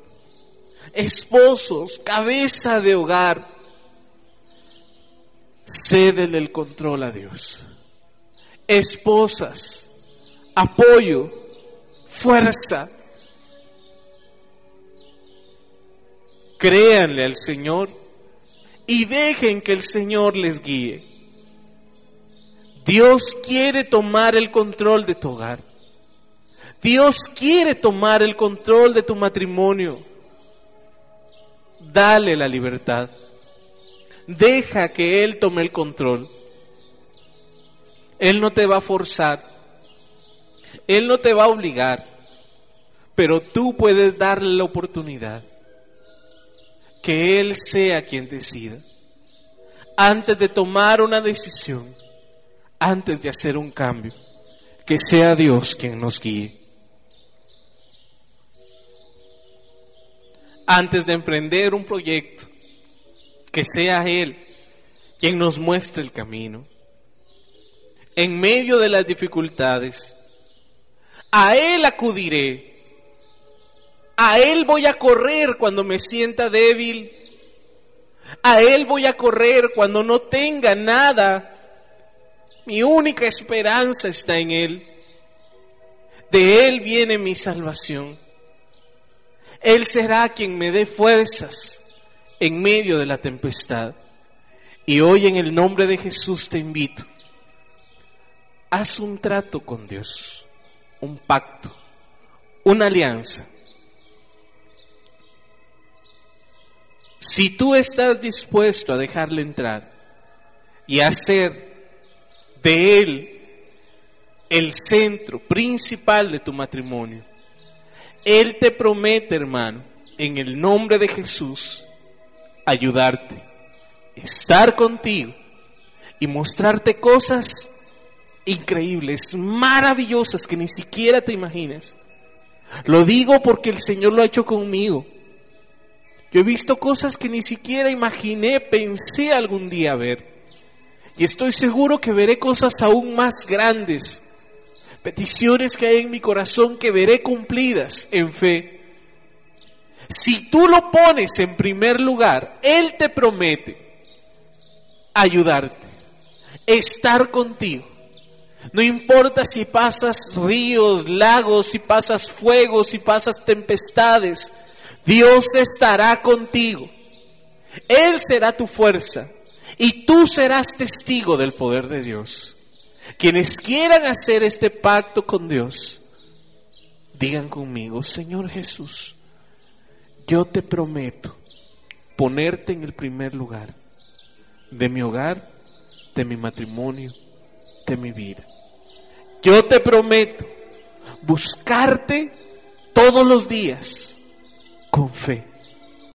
Esposos, cabeza de hogar, cédele el control a Dios. Esposas, apoyo, fuerza. Créanle al Señor y dejen que el Señor les guíe. Dios quiere tomar el control de tu hogar. Dios quiere tomar el control de tu matrimonio. Dale la libertad. Deja que Él tome el control. Él no te va a forzar. Él no te va a obligar. Pero tú puedes darle la oportunidad que Él sea quien decida. Antes de tomar una decisión, antes de hacer un cambio, que sea Dios quien nos guíe. Antes de emprender un proyecto, que sea Él quien nos muestre el camino. En medio de las dificultades, a Él acudiré a Él voy a correr cuando me sienta débil. A Él voy a correr cuando no tenga nada. Mi única esperanza está en Él. De Él viene mi salvación. Él será quien me dé fuerzas en medio de la tempestad. Y hoy en el nombre de Jesús te invito. Haz un trato con Dios, un pacto, una alianza Si tú estás dispuesto a dejarle entrar y hacer de él el centro principal de tu matrimonio, él te promete, hermano, en el nombre de Jesús, ayudarte, estar contigo y mostrarte cosas increíbles, maravillosas que ni siquiera te imaginas. Lo digo porque el Señor lo ha hecho conmigo. Yo he visto cosas que ni siquiera imaginé, pensé algún día ver. Y estoy seguro que veré cosas aún más grandes, peticiones que hay en mi corazón que veré cumplidas en fe. Si tú lo pones en primer lugar, Él te promete ayudarte, estar contigo. No importa si pasas ríos, lagos, si pasas fuegos, si pasas tempestades, Dios estará contigo. Él será tu fuerza y tú serás testigo del poder de Dios. Quienes quieran hacer este pacto con Dios, digan conmigo, Señor Jesús, yo te prometo ponerte en el primer lugar de mi hogar, de mi matrimonio, de mi vida. Yo te prometo buscarte todos los días con fe